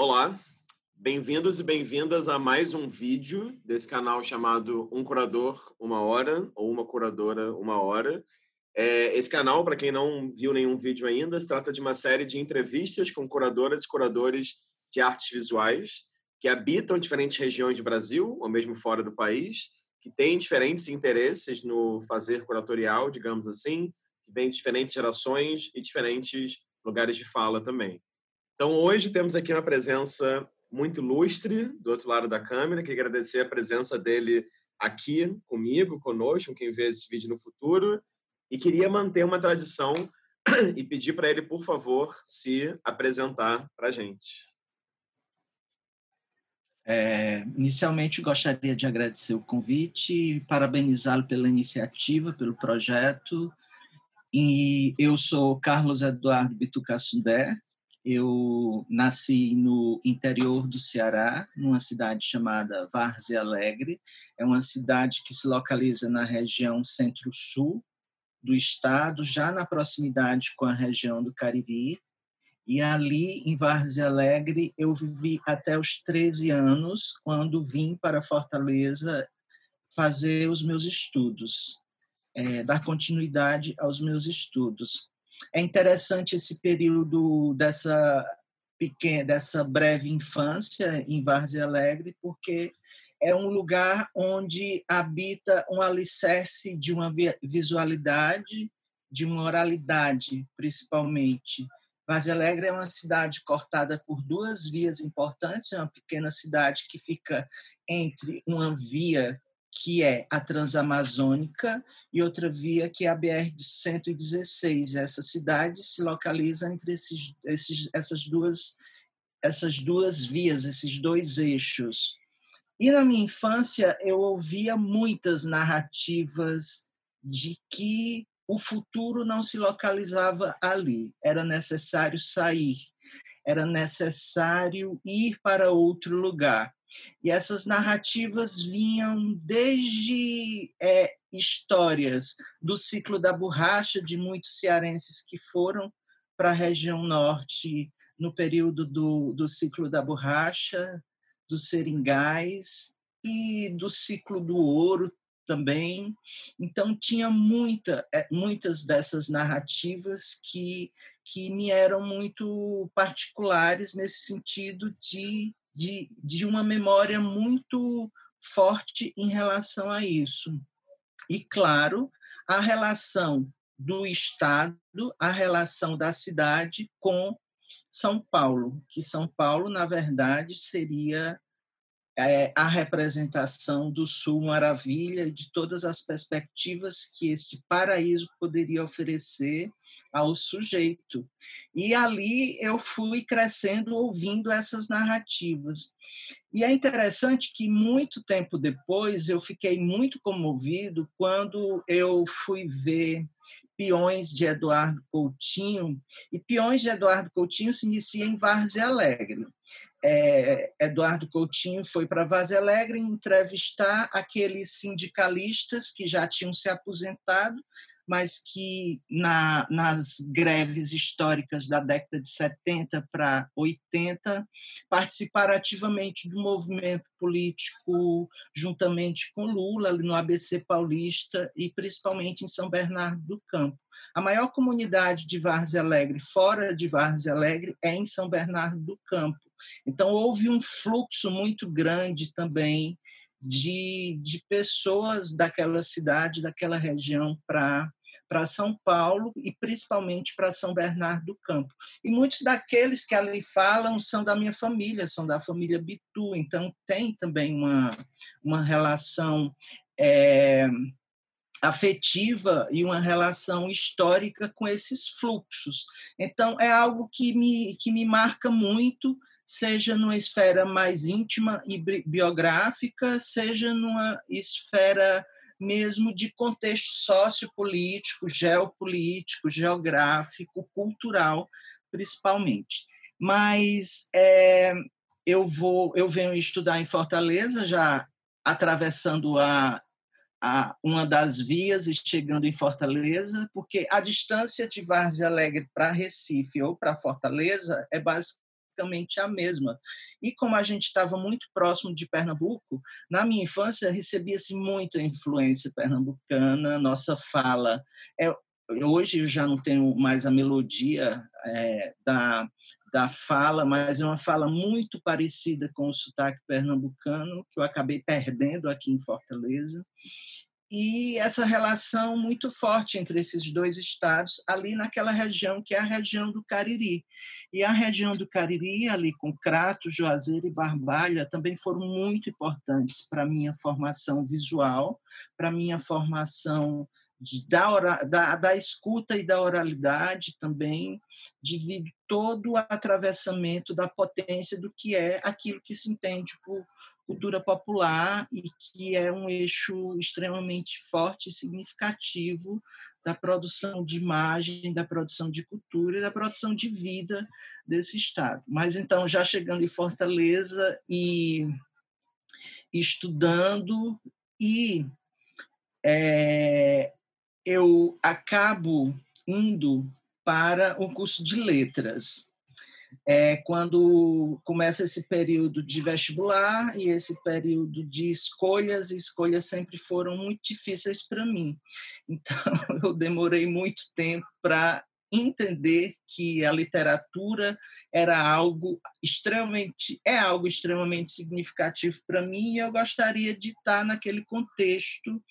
Olá, bem-vindos e bem-vindas a mais um vídeo desse canal chamado Um Curador Uma Hora ou Uma Curadora Uma Hora. É, esse canal, para quem não viu nenhum vídeo ainda, se trata de uma série de entrevistas com curadoras e curadores de artes visuais que habitam diferentes regiões do Brasil ou mesmo fora do país, que têm diferentes interesses no fazer curatorial, digamos assim, que vêm de diferentes gerações e diferentes lugares de fala também. Então, hoje temos aqui uma presença muito ilustre do outro lado da câmera. Queria agradecer a presença dele aqui comigo, conosco, quem vê esse vídeo no futuro. E queria manter uma tradição e pedir para ele, por favor, se apresentar para a gente. É, inicialmente, gostaria de agradecer o convite e parabenizá-lo pela iniciativa, pelo projeto. E eu sou Carlos Eduardo Bituca Sundé, eu nasci no interior do Ceará, numa cidade chamada Várzea Alegre. É uma cidade que se localiza na região centro-sul do estado, já na proximidade com a região do Cariri. E ali, em Várzea Alegre, eu vivi até os 13 anos, quando vim para Fortaleza fazer os meus estudos, é, dar continuidade aos meus estudos. É interessante esse período dessa pequena, dessa breve infância em Várzea Alegre, porque é um lugar onde habita um alicerce de uma visualidade, de uma oralidade, principalmente. Várzea Alegre é uma cidade cortada por duas vias importantes, é uma pequena cidade que fica entre uma via que é a Transamazônica, e outra via que é a BR-116. Essa cidade se localiza entre esses, esses, essas, duas, essas duas vias, esses dois eixos. E na minha infância eu ouvia muitas narrativas de que o futuro não se localizava ali, era necessário sair, era necessário ir para outro lugar. E essas narrativas vinham desde é, histórias do ciclo da borracha de muitos cearenses que foram para a região norte no período do, do ciclo da borracha, dos seringais e do ciclo do ouro também. Então tinha muita, é, muitas dessas narrativas que que me eram muito particulares nesse sentido de de, de uma memória muito forte em relação a isso. E, claro, a relação do Estado, a relação da cidade com São Paulo, que São Paulo, na verdade, seria é, a representação do Sul Maravilha, de todas as perspectivas que esse paraíso poderia oferecer ao sujeito. E ali eu fui crescendo ouvindo essas narrativas. E é interessante que muito tempo depois eu fiquei muito comovido quando eu fui ver Peões de Eduardo Coutinho, e Peões de Eduardo Coutinho se inicia em Várzea Alegre. É, Eduardo Coutinho foi para Várzea Alegre entrevistar aqueles sindicalistas que já tinham se aposentado mas que na, nas greves históricas da década de 70 para 80 participaram ativamente do movimento político juntamente com Lula no ABC Paulista e principalmente em São Bernardo do Campo. A maior comunidade de Várzea Alegre fora de Várzea Alegre é em São Bernardo do Campo. Então houve um fluxo muito grande também de, de pessoas daquela cidade, daquela região para para São Paulo e principalmente para São Bernardo do Campo. E muitos daqueles que ali falam são da minha família, são da família Bitu, então tem também uma, uma relação é, afetiva e uma relação histórica com esses fluxos. Então, é algo que me, que me marca muito, seja numa esfera mais íntima e biográfica, seja numa esfera mesmo de contexto sociopolítico, geopolítico, geográfico, cultural, principalmente. Mas é, eu vou, eu venho estudar em Fortaleza, já atravessando a, a uma das vias e chegando em Fortaleza, porque a distância de Várzea Alegre para Recife ou para Fortaleza é basicamente basicamente a mesma. E como a gente estava muito próximo de Pernambuco, na minha infância recebia-se muita influência pernambucana, nossa fala é hoje eu já não tenho mais a melodia é, da, da fala, mas é uma fala muito parecida com o sotaque pernambucano, que eu acabei perdendo aqui em Fortaleza e essa relação muito forte entre esses dois estados, ali naquela região que é a região do Cariri. E a região do Cariri, ali com Crato, Juazeiro e Barbalha, também foram muito importantes para a minha formação visual, para a minha formação de, da, da, da escuta e da oralidade também, devido todo o atravessamento da potência do que é aquilo que se entende por cultura popular e que é um eixo extremamente forte e significativo da produção de imagem, da produção de cultura e da produção de vida desse estado. Mas então, já chegando em Fortaleza e estudando e é, eu acabo indo para um curso de letras é quando começa esse período de vestibular e esse período de escolhas, e escolhas sempre foram muito difíceis para mim. Então, eu demorei muito tempo para entender que a literatura era algo extremamente é algo extremamente significativo para mim e eu gostaria de estar naquele contexto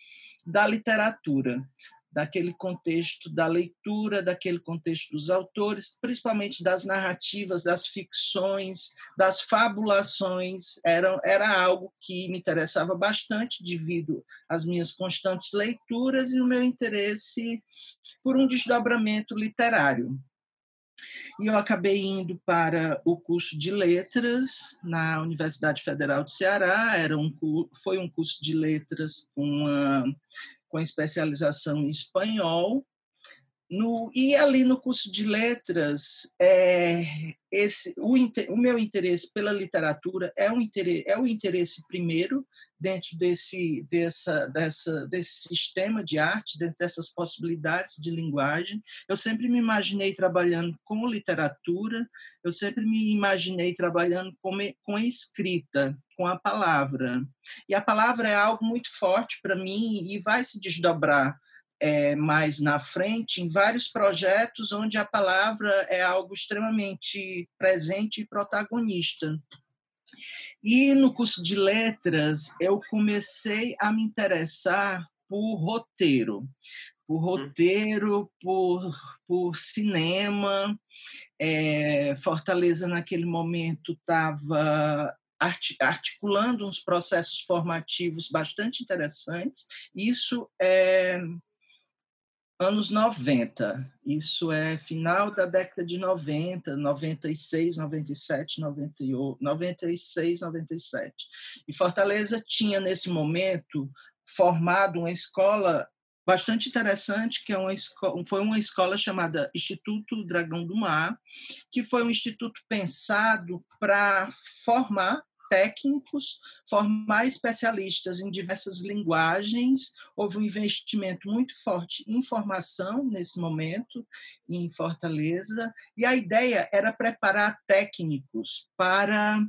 da literatura daquele contexto da leitura, daquele contexto dos autores, principalmente das narrativas, das ficções, das fabulações, era, era algo que me interessava bastante devido às minhas constantes leituras e o meu interesse por um desdobramento literário. E eu acabei indo para o curso de letras na Universidade Federal de Ceará. Era um, foi um curso de letras com uma com especialização em espanhol. No, e ali no curso de letras, é, esse, o, o, meu interesse pela literatura é um interesse, é o interesse primeiro dentro desse, dessa, dessa, desse sistema de arte, dentro dessas possibilidades de linguagem. Eu sempre me imaginei trabalhando com literatura, eu sempre me imaginei trabalhando com, com a escrita, com a palavra. E a palavra é algo muito forte para mim e vai se desdobrar é, mais na frente em vários projetos onde a palavra é algo extremamente presente e protagonista. E no curso de letras eu comecei a me interessar por roteiro, por hum. roteiro, por, por cinema. É, Fortaleza, naquele momento, estava articulando uns processos formativos bastante interessantes. Isso é anos 90. Isso é final da década de 90, 96, 97, 98, 96, 97. E Fortaleza tinha, nesse momento, formado uma escola bastante interessante, que é uma escola, foi uma escola chamada Instituto Dragão do Mar, que foi um instituto pensado para formar técnicos, formar especialistas em diversas linguagens. Houve um investimento muito forte em formação nesse momento em Fortaleza, e a ideia era preparar técnicos para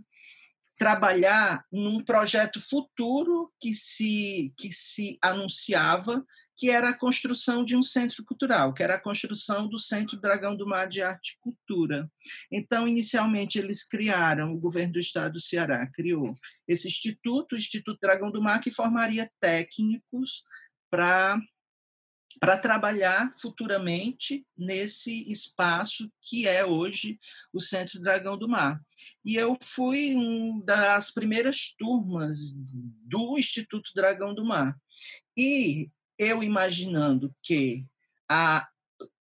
trabalhar num projeto futuro que se que se anunciava que era a construção de um centro cultural, que era a construção do Centro Dragão do Mar de Arte e Cultura. Então, inicialmente, eles criaram, o governo do estado do Ceará criou esse instituto, o Instituto Dragão do Mar, que formaria técnicos para para trabalhar futuramente nesse espaço que é hoje o Centro Dragão do Mar. E eu fui uma das primeiras turmas do Instituto Dragão do Mar. E eu imaginando que a,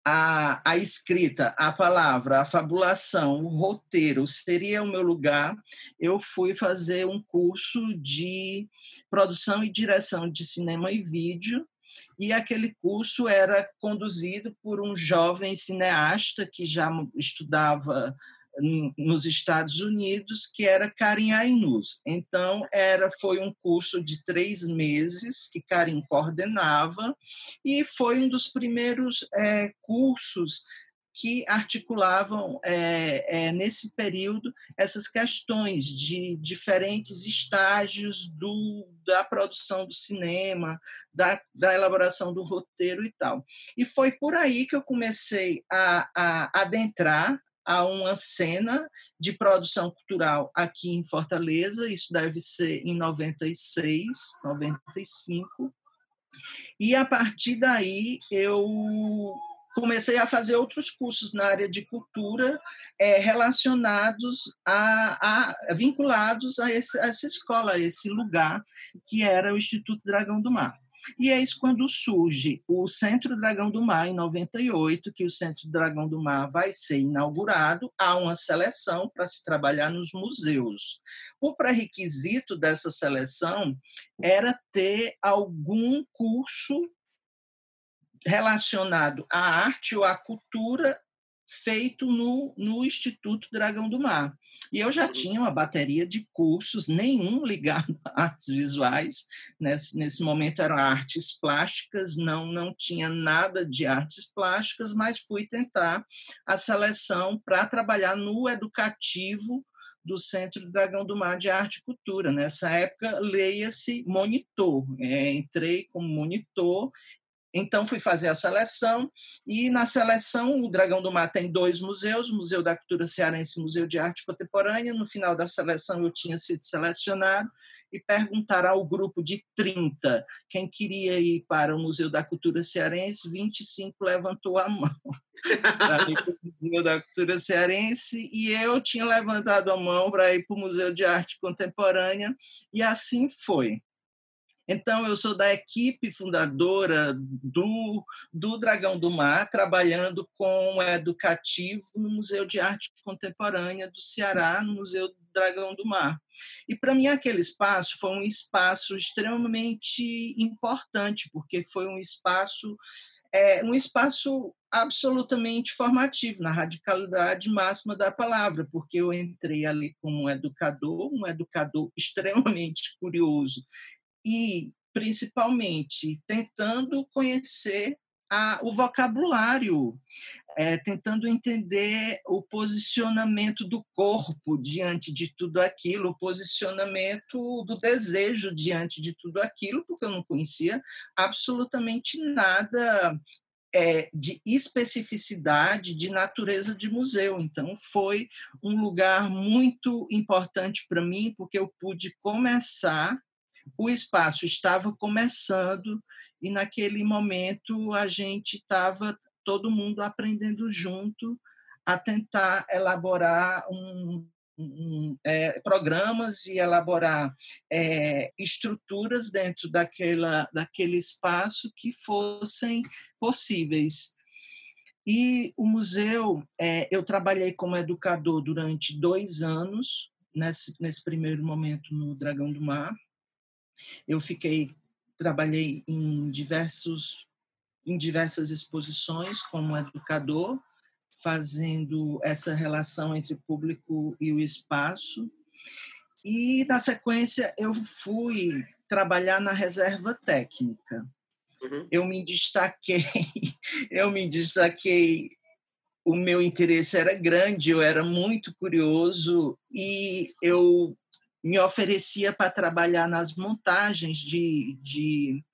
a, a escrita, a palavra, a fabulação, o roteiro seria o meu lugar, eu fui fazer um curso de produção e direção de cinema e vídeo, e aquele curso era conduzido por um jovem cineasta que já estudava nos Estados Unidos, que era Karim Ainus. Então, era, foi um curso de três meses que Karim coordenava e foi um dos primeiros é, cursos que articulavam é, é, nesse período essas questões de diferentes estágios do, da produção do cinema, da, da, elaboração do roteiro e tal. E foi por aí que eu comecei a, a adentrar a uma cena de produção cultural aqui em Fortaleza, isso deve ser em 96, 95. E a partir daí eu comecei a fazer outros cursos na área de cultura é, relacionados a, a, vinculados a, esse, a essa escola, a esse lugar que era o Instituto Dragão do Mar. E é isso quando surge o Centro Dragão do Mar, em 98, que o Centro Dragão do Mar vai ser inaugurado, há uma seleção para se trabalhar nos museus. O pré-requisito dessa seleção era ter algum curso relacionado à arte ou à cultura feito no, no Instituto Dragão do Mar. E eu já tinha uma bateria de cursos, nenhum ligado a artes visuais. Nesse, nesse momento eram artes plásticas, não, não tinha nada de artes plásticas, mas fui tentar a seleção para trabalhar no educativo do Centro Dragão do Mar de Arte e Cultura. Nessa época, leia-se monitor. É, entrei como monitor então, fui fazer a seleção, e na seleção, o Dragão do Mar tem dois museus, Museu da Cultura Cearense e Museu de Arte Contemporânea. No final da seleção, eu tinha sido selecionado e perguntaram ao grupo de 30 quem queria ir para o Museu da Cultura Cearense, 25 levantou a mão para ir para o Museu da Cultura Cearense, e eu tinha levantado a mão para ir para o Museu de Arte Contemporânea, e assim foi. Então, eu sou da equipe fundadora do, do Dragão do Mar, trabalhando com o educativo no Museu de Arte Contemporânea do Ceará, no Museu Dragão do Mar. E, para mim, aquele espaço foi um espaço extremamente importante, porque foi um espaço é um espaço absolutamente formativo, na radicalidade máxima da palavra, porque eu entrei ali como um educador, um educador extremamente curioso e, principalmente, tentando conhecer a, o vocabulário, é, tentando entender o posicionamento do corpo diante de tudo aquilo, o posicionamento do desejo diante de tudo aquilo, porque eu não conhecia absolutamente nada é, de especificidade de natureza de museu. Então, foi um lugar muito importante para mim, porque eu pude começar o espaço estava começando e naquele momento a gente estava todo mundo aprendendo junto a tentar elaborar um, um, é, programas e elaborar é, estruturas dentro daquela, daquele espaço que fossem possíveis. E o museu, é, eu trabalhei como educador durante dois anos, nesse, nesse primeiro momento no Dragão do Mar, eu fiquei, trabalhei em diversos, em diversas exposições como educador, fazendo essa relação entre o público e o espaço. E na sequência eu fui trabalhar na reserva técnica. Uhum. Eu me destaquei, eu me destaquei o meu interesse era grande, eu era muito curioso e eu me oferecia para trabalhar nas montagens de, de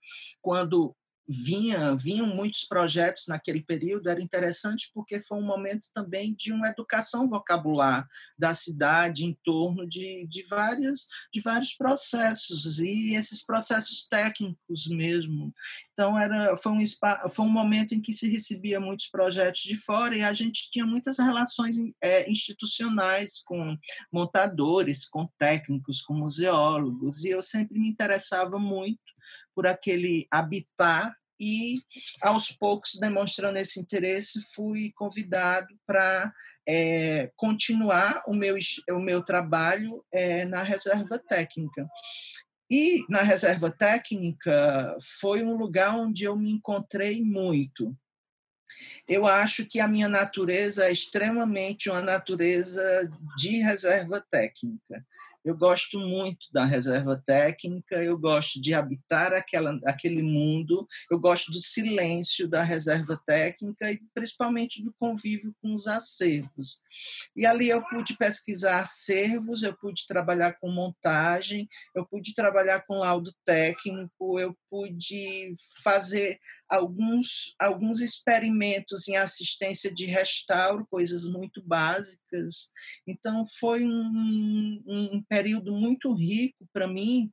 quando vinha, vinham muitos projetos naquele período, era interessante porque foi um momento também de uma educação vocabular da cidade em torno de, de, várias, de vários processos, e esses processos técnicos mesmo. Então, era, foi, um, foi um momento em que se recebia muitos projetos de fora e a gente tinha muitas relações é, institucionais com montadores, com técnicos, com museólogos, e eu sempre me interessava muito por aquele habitar e aos poucos demonstrando esse interesse fui convidado para é, continuar o meu o meu trabalho é, na reserva técnica. E na reserva técnica foi um lugar onde eu me encontrei muito. Eu acho que a minha natureza é extremamente uma natureza de reserva técnica Eu gosto muito da reserva técnica, eu gosto de habitar aquela, aquele mundo, eu gosto do silêncio da reserva técnica e principalmente do convívio com os acervos. E ali eu pude pesquisar acervos, eu pude trabalhar com montagem, eu pude trabalhar com laudo técnico, eu pude fazer alguns, alguns experimentos em assistência de restauro, coisas muito básicas. Então, foi um, um período muito rico para mim,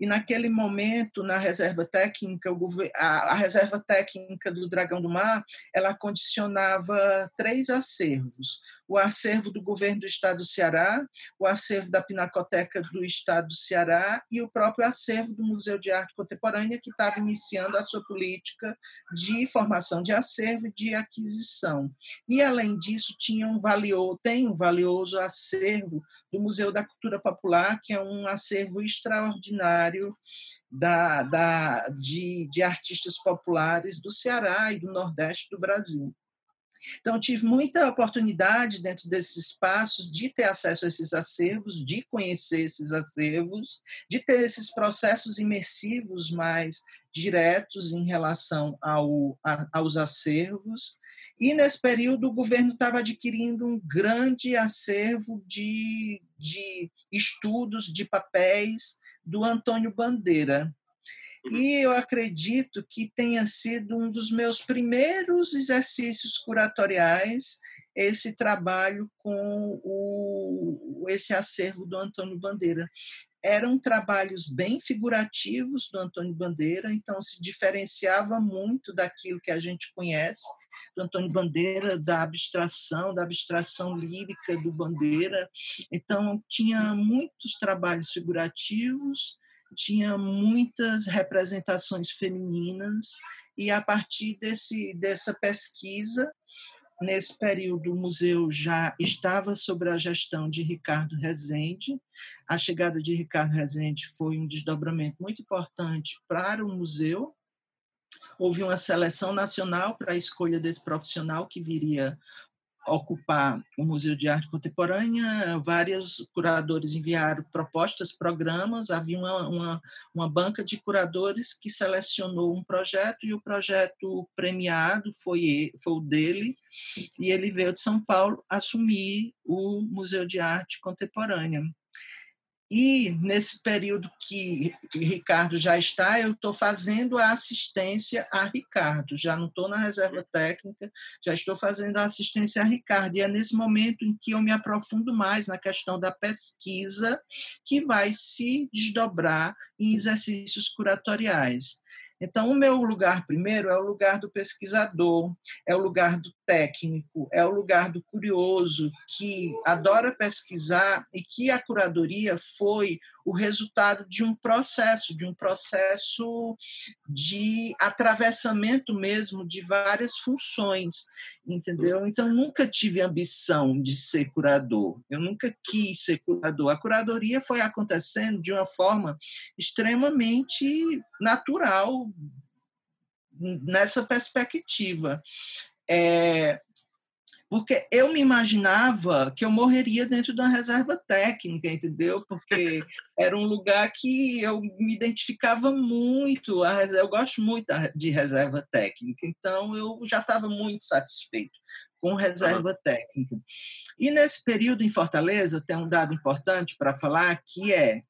e naquele momento, na reserva técnica, a, reserva técnica do Dragão do Mar, ela condicionava três acervos: o acervo do governo do Estado do Ceará, o acervo da Pinacoteca do Estado do Ceará e o próprio acervo do Museu de Arte Contemporânea, que estava iniciando a sua política de formação de acervo e de aquisição. E, além disso, tinha um valioso, tem um valioso acervo do Museu da Cultura Popular, que é um acervo extraordinário da, da, de, de artistas populares do Ceará e do Nordeste do Brasil. Então, tive muita oportunidade dentro desses espaços de ter acesso a esses acervos, de conhecer esses acervos, de ter esses processos imersivos mais diretos em relação ao, a, aos acervos. E, nesse período, o governo estava adquirindo um grande acervo de, de estudos, de papéis do Antônio Bandeira, Uhum. E eu acredito que tenha sido um dos meus primeiros exercícios curatoriais esse trabalho com o, esse acervo do Antônio Bandeira. Eram trabalhos bem figurativos do Antônio Bandeira, então se diferenciava muito daquilo que a gente conhece do Antônio Bandeira, da abstração, da abstração lírica do Bandeira. Então, tinha muitos trabalhos figurativos, tinha muitas representações femininas e a partir desse dessa pesquisa nesse período o museu já estava sob a gestão de Ricardo Rezende. A chegada de Ricardo Rezende foi um desdobramento muito importante para o museu. Houve uma seleção nacional para a escolha desse profissional que viria ocupar o Museu de Arte Contemporânea, vários curadores enviaram propostas, programas, havia uma, uma, uma, banca de curadores que selecionou um projeto e o projeto premiado foi, foi o dele, e ele veio de São Paulo assumir o Museu de Arte Contemporânea. E nesse período que Ricardo já está, eu estou fazendo a assistência a Ricardo. Já não estou na reserva técnica, já estou fazendo a assistência a Ricardo. E é nesse momento em que eu me aprofundo mais na questão da pesquisa, que vai se desdobrar em exercícios curatoriais. Então, o meu lugar primeiro é o lugar do pesquisador, é o lugar do técnico, é o lugar do curioso, que adora pesquisar e que a curadoria foi o resultado de um processo, de um processo de atravessamento mesmo de várias funções, entendeu? Então, nunca tive ambição de ser curador, eu nunca quis ser curador. A curadoria foi acontecendo de uma forma extremamente natural nessa perspectiva. É, porque eu me imaginava que eu morreria dentro da reserva técnica, entendeu? Porque era um lugar que eu me identificava muito, a reserva, eu gosto muito de reserva técnica, então eu já estava muito satisfeito com reserva uhum. técnica. E nesse período em Fortaleza, tem um dado importante para falar, que é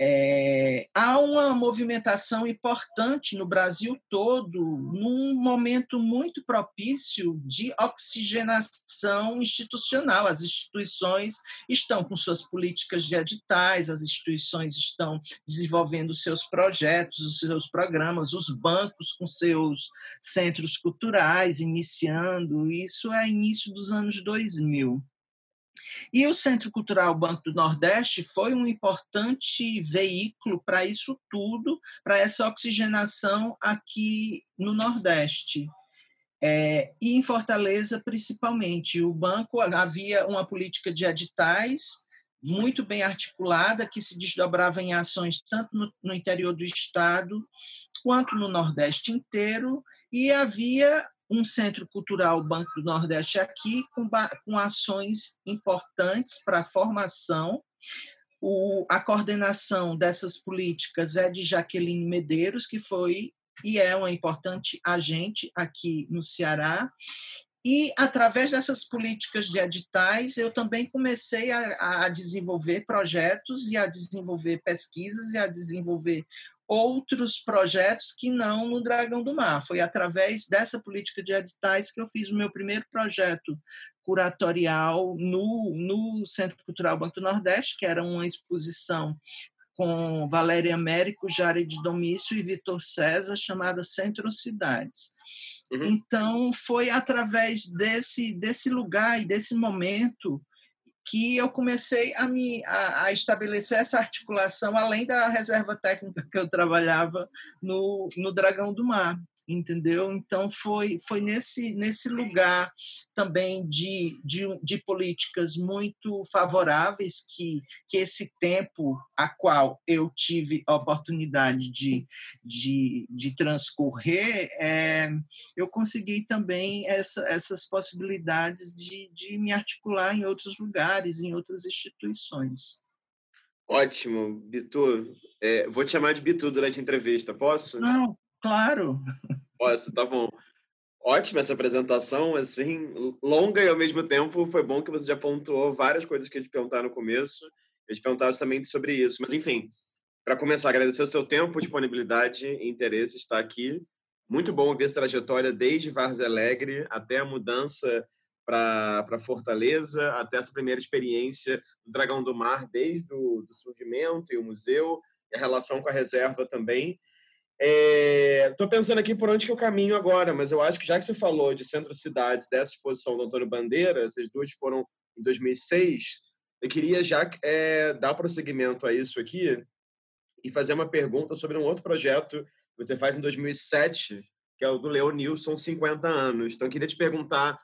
é, há uma movimentação importante no Brasil todo, num momento muito propício de oxigenação institucional. As instituições estão com suas políticas de editais, as instituições estão desenvolvendo seus projetos, os seus programas, os bancos com seus centros culturais iniciando. Isso é início dos anos 2000. E o Centro Cultural Banco do Nordeste foi um importante veículo para isso tudo, para essa oxigenação aqui no Nordeste. É, e em Fortaleza, principalmente. O banco havia uma política de editais muito bem articulada, que se desdobrava em ações tanto no, no interior do Estado quanto no Nordeste inteiro, e havia um centro cultural Banco do Nordeste aqui, com, com ações importantes para a formação, O, a coordenação dessas políticas é de Jaqueline Medeiros, que foi e é uma importante agente aqui no Ceará. E, através dessas políticas de editais, eu também comecei a, a desenvolver projetos e a desenvolver pesquisas e a desenvolver outros projetos que não no Dragão do Mar. Foi através dessa política de editais que eu fiz o meu primeiro projeto curatorial no, no Centro Cultural Banco Nordeste, que era uma exposição com Valéria Américo, Jared Domício e Vitor César, chamada Centro Cidades. Uhum. Então, foi através desse, desse lugar e desse momento que eu comecei a, me, a, a, estabelecer essa articulação, além da reserva técnica que eu trabalhava no, no Dragão do Mar entendeu? Então foi foi nesse nesse lugar também de, de, de, políticas muito favoráveis que que esse tempo a qual eu tive a oportunidade de, de, de transcorrer é, eu consegui também essa, essas possibilidades de, de me articular em outros lugares em outras instituições Ótimo, Bitu. É, vou te chamar de Bitu durante a entrevista, posso? Não, Claro. Posso, tá bom. Ótima essa apresentação, assim, longa e ao mesmo tempo foi bom que você já pontuou várias coisas que a gente perguntar no começo. A gente perguntar justamente sobre isso. Mas, enfim, para começar, agradecer o seu tempo, disponibilidade e interesse estar aqui. Muito bom ver essa trajetória desde Vargas Alegre até a mudança para Fortaleza, até essa primeira experiência do Dragão do Mar, desde o do surgimento e o museu, e a relação com a reserva também. Estou é, pensando aqui por onde que eu caminho agora, mas eu acho que já que você falou de centro-cidades dessa exposição do Antônio Bandeira, essas duas foram em 2006, eu queria já é, dar prosseguimento a isso aqui e fazer uma pergunta sobre um outro projeto que você faz em 2007, que é o do Leonilson 50 anos. Então, eu queria te perguntar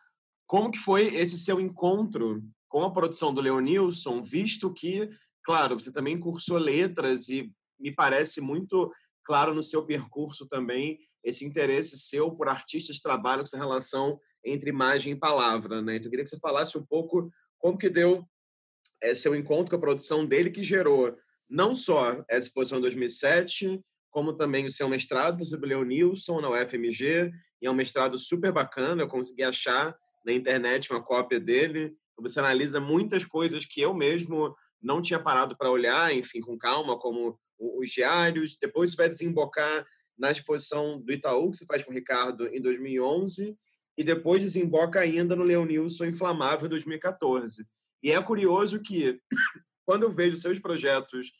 como que foi esse seu encontro com a produção do Leonilson, visto que, claro, você também cursou letras e me parece muito claro no seu percurso também esse interesse seu por artistas que trabalham com essa relação entre imagem e palavra, né? Então, eu queria que você falasse um pouco como que deu é, seu encontro com a produção dele que gerou não só essa exposição em 2007, como também o seu mestrado sobre Leon Nilson na UFMG, e é um mestrado super bacana, eu consegui achar na internet uma cópia dele. Então, você analisa muitas coisas que eu mesmo não tinha parado para olhar, enfim, com calma, como os diários, depois vai desembocar na exposição do Itaú, que você faz com o Ricardo em 2011, e depois desemboca ainda no Leonilson Inflamável em 2014. E é curioso que, quando eu vejo seus projetos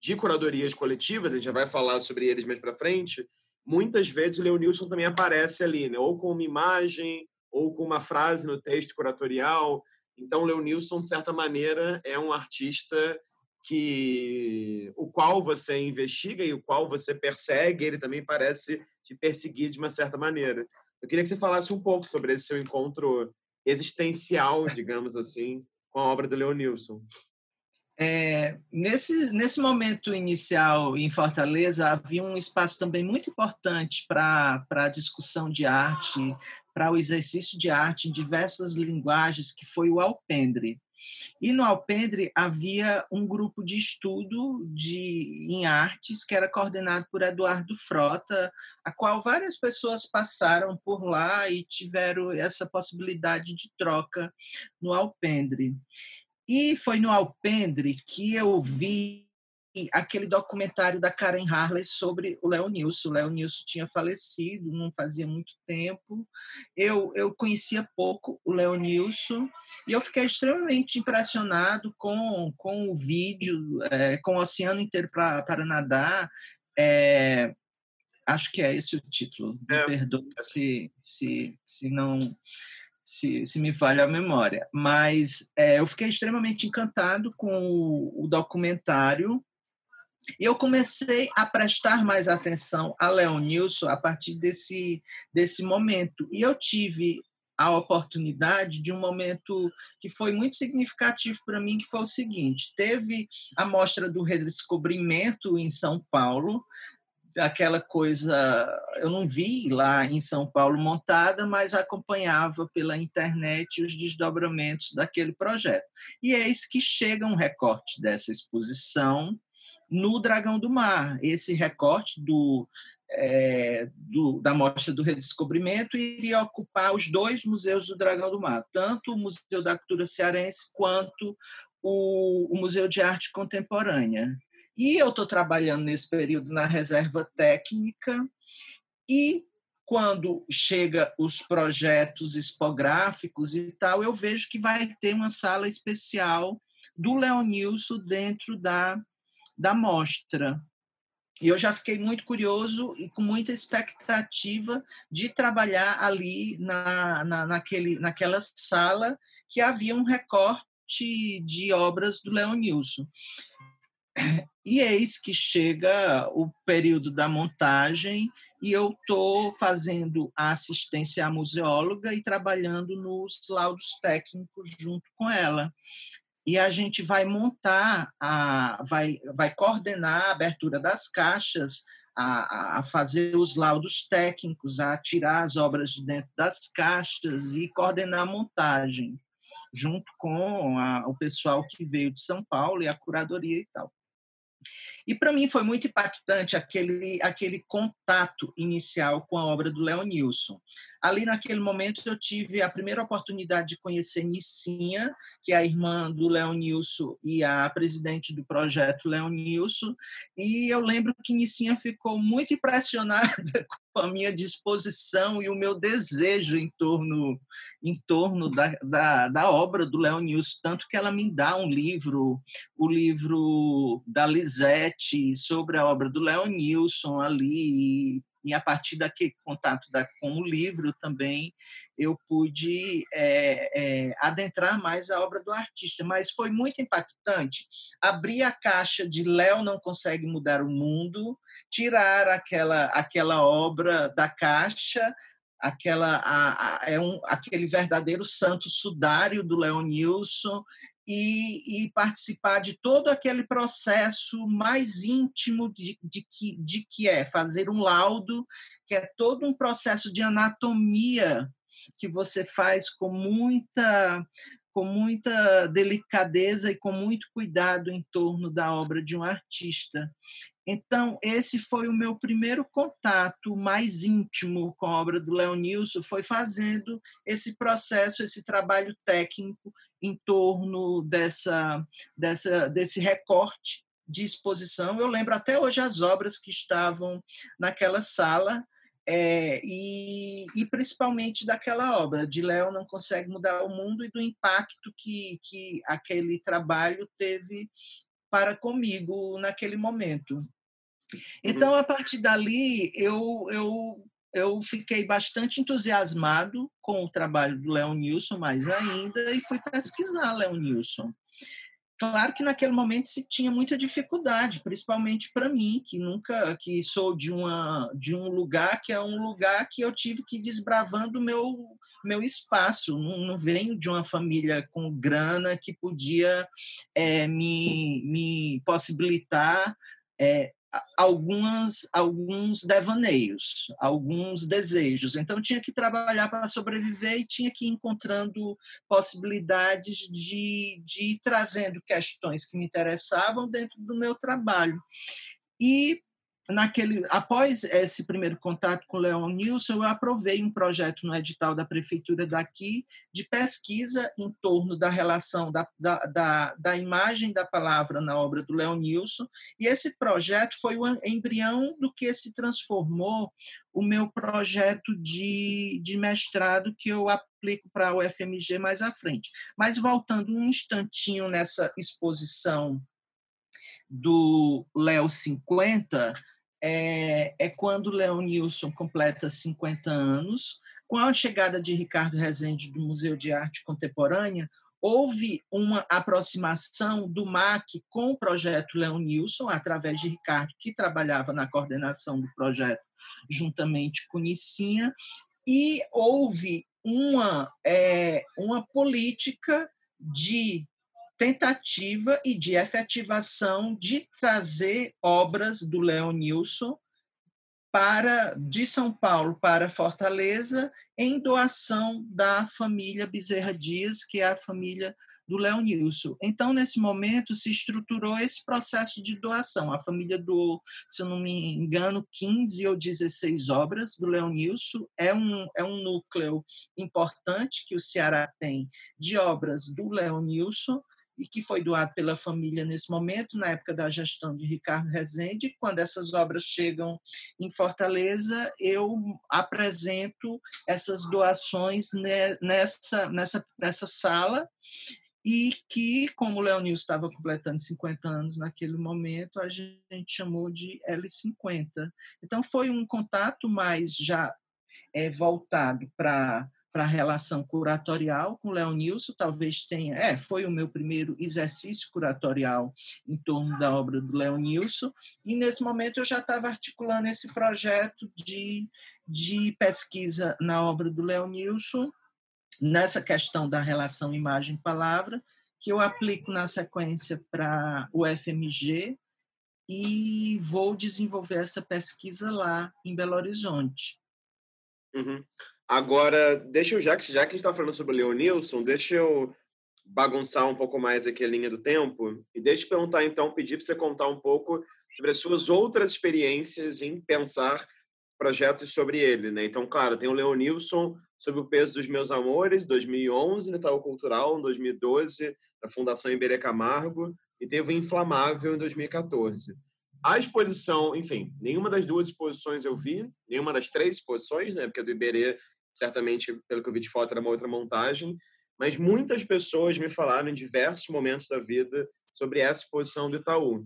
de curadorias coletivas, a gente já vai falar sobre eles mais para frente, muitas vezes o Leonilson também aparece ali, né? ou com uma imagem, ou com uma frase no texto curatorial. Então, o Leonilson, de certa maneira, é um artista que o qual você investiga e o qual você persegue, ele também parece te perseguir de uma certa maneira. Eu queria que você falasse um pouco sobre esse seu encontro existencial, digamos assim, com a obra do Leonilson. É, nesse, nesse momento inicial em Fortaleza, havia um espaço também muito importante para a discussão de arte, para o exercício de arte em diversas linguagens, que foi o Alpendre. E no Alpendre havia um grupo de estudo de, em artes que era coordenado por Eduardo Frota, a qual várias pessoas passaram por lá e tiveram essa possibilidade de troca no Alpendre. E foi no Alpendre que eu vi aquele documentário da Karen Harley sobre o Léo Nilson. O Léo Nilson tinha falecido, não fazia muito tempo. Eu, eu conhecia pouco o Léo Nilson e eu fiquei extremamente impressionado com, com o vídeo, é, com o Oceano Inteiro para nadar. É, acho que é esse o título. Me é. perdoe se, se, se não se, se me falha a memória. Mas é, eu fiquei extremamente encantado com o, o documentário e eu comecei a prestar mais atenção a Leonilson a partir desse, desse momento. E eu tive a oportunidade de um momento que foi muito significativo para mim, que foi o seguinte: teve a mostra do redescobrimento em São Paulo aquela coisa, eu não vi lá em São Paulo montada, mas acompanhava pela internet os desdobramentos daquele projeto. E isso que chega um recorte dessa exposição no Dragão do Mar. Esse recorte do, é, do, da Mostra do Redescobrimento iria ocupar os dois museus do Dragão do Mar, tanto o Museu da Cultura Cearense quanto o, o Museu de Arte Contemporânea. E eu estou trabalhando nesse período na reserva técnica e quando chega os projetos expográficos e tal, eu vejo que vai ter uma sala especial do Leonilson dentro da, da mostra. E eu já fiquei muito curioso e com muita expectativa de trabalhar ali na, na, naquele, naquela sala que havia um recorte de obras do Leonilson. E eis que chega o período da montagem e eu estou fazendo a assistência à museóloga e trabalhando nos laudos técnicos junto com ela. E a gente vai montar, a, vai, vai coordenar a abertura das caixas, a, a fazer os laudos técnicos, a tirar as obras de dentro das caixas e coordenar a montagem, junto com a, o pessoal que veio de São Paulo e a curadoria e tal. E para mim foi muito impactante aquele, aquele contato inicial com a obra do Leonilson. Ali naquele momento eu tive a primeira oportunidade de conhecer Nicinha, que é a irmã do Leonilson e a presidente do projeto Leonilson, e eu lembro que Nicinha ficou muito impressionada com a minha disposição e o meu desejo em torno, em torno da, da, da obra do Leonilson, tanto que ela me dá um livro, o livro da Sobre a obra do Leonilson ali, e a partir daquele contato da, com o livro também eu pude é, é, adentrar mais a obra do artista. Mas foi muito impactante abrir a caixa de Léo não consegue mudar o mundo, tirar aquela aquela obra da caixa, aquela a, a, é um, aquele verdadeiro santo sudário do Leonilson e, e, participar de todo aquele processo mais íntimo de, de, que, de que é fazer um laudo, que é todo um processo de anatomia que você faz com muita com muita delicadeza e com muito cuidado em torno da obra de um artista. Então, esse foi o meu primeiro contato mais íntimo com a obra do Leonilson, foi fazendo esse processo, esse trabalho técnico em torno dessa, dessa, desse recorte de exposição. Eu lembro até hoje as obras que estavam naquela sala, é, e, e, principalmente daquela obra, de Léo não consegue mudar o mundo e do impacto que, que aquele trabalho teve para comigo naquele momento. Então, a partir dali, eu, eu, eu fiquei bastante entusiasmado com o trabalho do Léo Nilson, mais ainda, e fui pesquisar Léo Nilson. Claro que naquele momento se tinha muita dificuldade, principalmente para mim, que nunca, que sou de uma de um lugar que é um lugar que eu tive que ir desbravando meu meu espaço. Não, não venho de uma família com grana que podia é, me, me possibilitar é, algumas, alguns devaneios, alguns desejos. Então, tinha que trabalhar para sobreviver e tinha que ir encontrando possibilidades de, de ir trazendo questões que me interessavam dentro do meu trabalho. E naquele após esse primeiro contato com o Leon Nilson, eu aprovei um projeto no edital da prefeitura daqui de pesquisa em torno da relação da, da, da, da imagem da palavra na obra do Leon Nilson, e esse projeto foi o embrião do que se transformou o meu projeto de, de mestrado que eu aplico para a UFMG mais à frente. Mas voltando um instantinho nessa exposição do Léo 50, é, é quando Leonilson completa 50 anos. Com a chegada de Ricardo Rezende do Museu de Arte Contemporânea, houve uma aproximação do MAC com o projeto Leonilson, através de Ricardo, que trabalhava na coordenação do projeto juntamente com Nicinha, e houve uma, é, uma política de tentativa e de efetivação de trazer obras do Leonilson para de São Paulo para Fortaleza em doação da família Bezerra Dias, que é a família do Leonilson. Então, nesse momento, se estruturou esse processo de doação. A família doou, se eu não me engano, 15 ou 16 obras do Leonilson. É um, é um núcleo importante que o Ceará tem de obras do Leonilson e que foi doado pela família nesse momento, na época da gestão de Ricardo Rezende. Quando essas obras chegam em Fortaleza, eu apresento essas doações nessa, nessa, nessa sala e que, como o Leonil estava completando 50 anos naquele momento, a gente chamou de L50. Então, foi um contato mais já é, voltado para para a relação curatorial com o Leonilson, talvez tenha, é, foi o meu primeiro exercício curatorial em torno da obra do Leonilson, e nesse momento eu já estava articulando esse projeto de, de pesquisa na obra do Leonilson, nessa questão da relação imagem-palavra, que eu aplico na sequência para o FMG e vou desenvolver essa pesquisa lá em Belo Horizonte. Uhum. Agora, deixa eu, já que, já que a gente está falando sobre o Leonilson, deixa eu bagunçar um pouco mais aqui a linha do tempo e deixa eu perguntar, então, pedir para você contar um pouco sobre as suas outras experiências em pensar projetos sobre ele, né? Então, claro, tem o Leonilson sobre o peso dos meus amores, 2011, no Itaú Cultural, em 2012, na Fundação Iberê Camargo, e teve o Inflamável em 2014. A exposição, enfim, nenhuma das duas exposições eu vi, nenhuma das três exposições, né? Porque a do Iberê, certamente, pelo que eu vi de foto, era uma outra montagem, mas muitas pessoas me falaram em diversos momentos da vida sobre essa exposição do Itaú.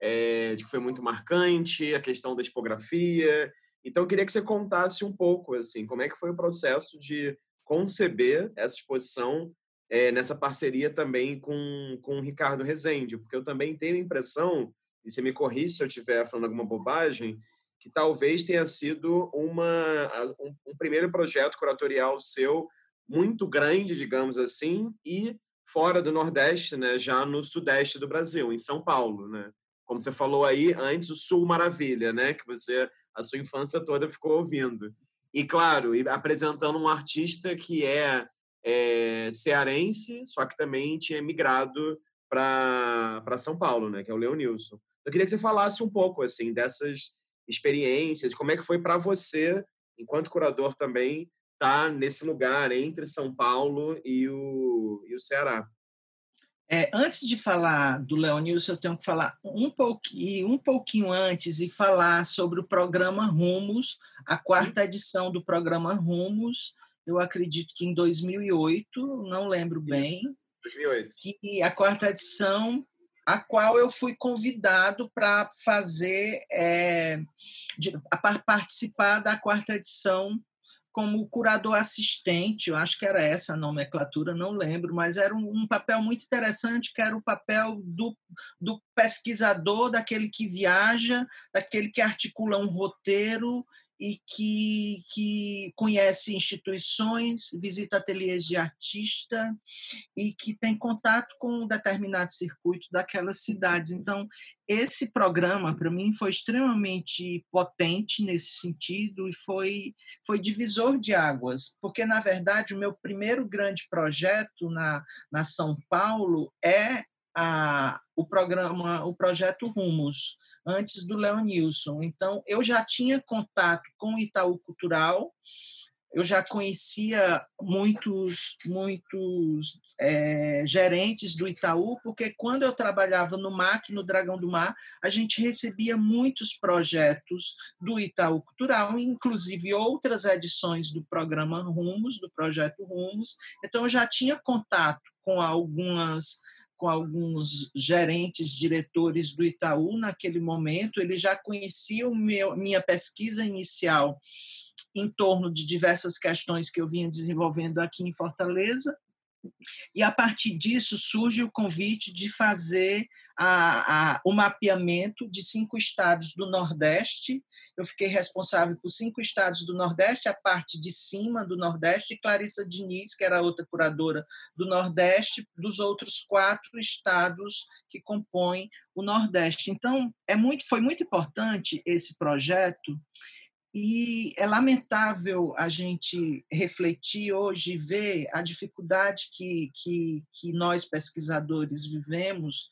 É, de que foi muito marcante, a questão da tipografia, então, eu queria que você contasse um pouco, assim, como é que foi o processo de conceber essa exposição é, nessa parceria também com, com o Ricardo Rezende, porque eu também tenho a impressão, e você me corri se eu estiver falando alguma bobagem, que talvez tenha sido uma, um, um primeiro projeto curatorial seu muito grande, digamos assim, e fora do Nordeste, né, já no Sudeste do Brasil, em São Paulo, né? Como você falou aí antes, o Sul Maravilha, né, que você a sua infância toda ficou ouvindo. E, claro, apresentando um artista que é, é cearense, só que também tinha migrado para São Paulo, né, que é o Leonilson. Eu queria que você falasse um pouco assim dessas experiências, como é que foi para você, enquanto curador também, estar tá nesse lugar entre São Paulo e o, e o Ceará. É, antes de falar do Leonilson, eu tenho que falar um pouquinho, um pouquinho antes e falar sobre o programa Rumos, a quarta edição do programa Rumos, eu acredito que em 2008, não lembro bem. 2008. Que a quarta edição, a qual eu fui convidado para fazer, é, para participar da quarta edição como curador assistente, eu acho que era essa a nomenclatura, não lembro, mas era um, um, papel muito interessante, que era o papel do, do pesquisador, daquele que viaja, daquele que articula um roteiro e que, que conhece instituições, visita ateliês de artista e que tem contato com um determinado circuito daquelas cidades. Então, esse programa, para mim, foi extremamente potente nesse sentido e foi, foi divisor de águas, porque, na verdade, o meu primeiro grande projeto na, na São Paulo é a, o programa, o projeto Rumos, antes do Leonilson. Então, eu já tinha contato com o Itaú Cultural, eu já conhecia muitos, muitos é, gerentes do Itaú, porque quando eu trabalhava no MAC, no Dragão do Mar, a gente recebia muitos projetos do Itaú Cultural, inclusive outras edições do programa Rumos, do projeto Rumos. Então, eu já tinha contato com algumas com alguns gerentes, diretores do Itaú naquele momento, eles já conheciam meu, minha pesquisa inicial em torno de diversas questões que eu vinha desenvolvendo aqui em Fortaleza, E a partir disso surge o convite de fazer a, a, o mapeamento de cinco estados do Nordeste. Eu fiquei responsável por cinco estados do Nordeste, a parte de cima do Nordeste, e Clarissa Diniz, que era outra curadora do Nordeste, dos outros quatro estados que compõem o Nordeste. Então, é muito, foi muito importante esse projeto e é lamentável a gente refletir hoje e ver a dificuldade que, que, que nós, pesquisadores, vivemos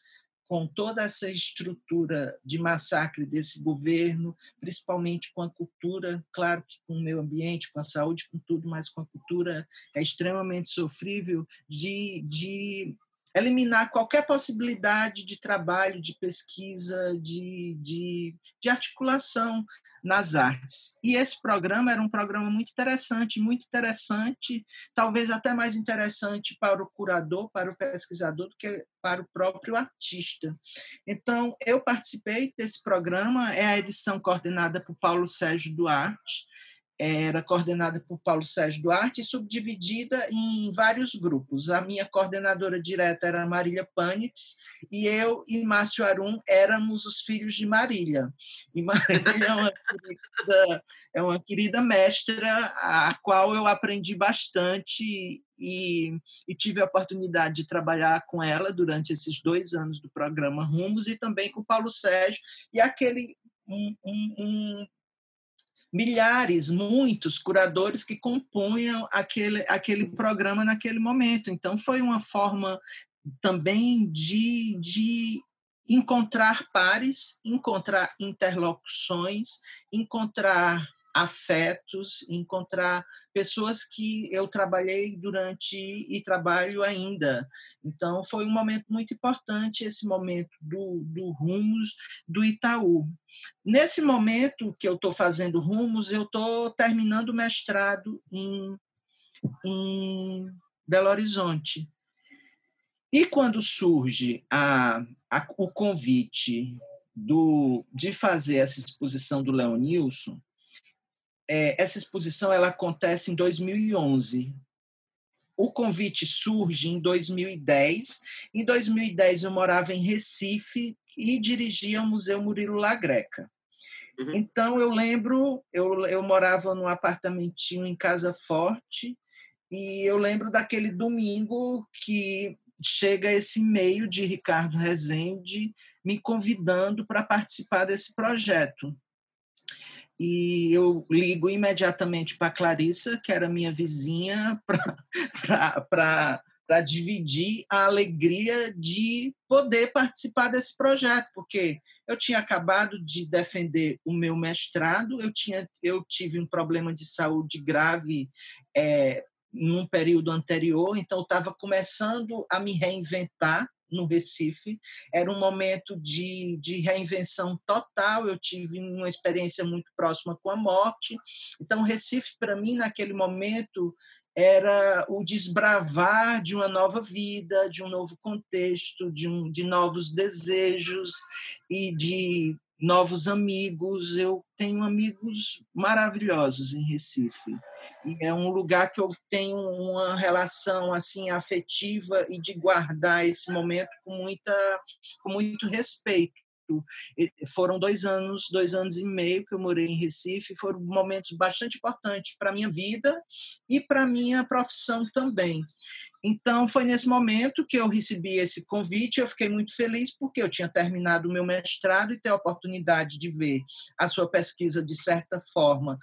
com toda essa estrutura de massacre desse governo, principalmente com a cultura, claro que com o meio ambiente, com a saúde, com tudo, mas com a cultura é extremamente sofrível de, de eliminar qualquer possibilidade de trabalho, de pesquisa, de, de, de, articulação nas artes. E esse programa era um programa muito interessante, muito interessante, talvez até mais interessante para o curador, para o pesquisador, do que para o próprio artista. Então, eu participei desse programa, é a edição coordenada por Paulo Sérgio Duarte, era coordenada por Paulo Sérgio Duarte e subdividida em vários grupos. A minha coordenadora direta era Marília Panitz e eu e Márcio Arum éramos os filhos de Marília. E Marília é uma querida, é uma querida mestra a qual eu aprendi bastante e, e, tive a oportunidade de trabalhar com ela durante esses dois anos do programa Rumos e também com Paulo Sérgio e aquele um, um, um milhares, muitos curadores que compunham aquele, aquele programa naquele momento. Então, foi uma forma também de, de encontrar pares, encontrar interlocuções, encontrar afetos, encontrar pessoas que eu trabalhei durante e trabalho ainda. Então, foi um momento muito importante esse momento do, do Rumos do Itaú. Nesse momento que eu estou fazendo Rumos, eu estou terminando o mestrado em, em Belo Horizonte. E quando surge a, a, o convite do, de fazer essa exposição do Leonilson, é, essa exposição ela acontece em 2011. O convite surge em 2010. Em 2010 eu morava em Recife e dirigia o Museu Murilo Lagreca. Uhum. Então eu lembro, eu, eu morava num apartamentinho em Casa Forte e eu lembro daquele domingo que chega esse e-mail de Ricardo Rezende me convidando para participar desse projeto e eu ligo imediatamente para Clarissa, que era minha vizinha, para dividir a alegria de poder participar desse projeto, porque eu tinha acabado de defender o meu mestrado, eu, tinha, eu tive um problema de saúde grave é, num período anterior, então eu estava começando a me reinventar no Recife. Era um momento de, de reinvenção total. Eu tive uma experiência muito próxima com a morte. Então, Recife, para mim, naquele momento, era o desbravar de uma nova vida, de um novo contexto, de, um, de novos desejos e de novos amigos. Eu tenho amigos maravilhosos em Recife. E é um lugar que eu tenho uma relação assim afetiva e de guardar esse momento com muita com muito respeito. Foram dois anos, dois anos e meio que eu morei em Recife, foram momentos bastante importantes para a minha vida e para a minha profissão também. Então, foi nesse momento que eu recebi esse convite. Eu fiquei muito feliz porque eu tinha terminado o meu mestrado e ter a oportunidade de ver a sua pesquisa, de certa forma,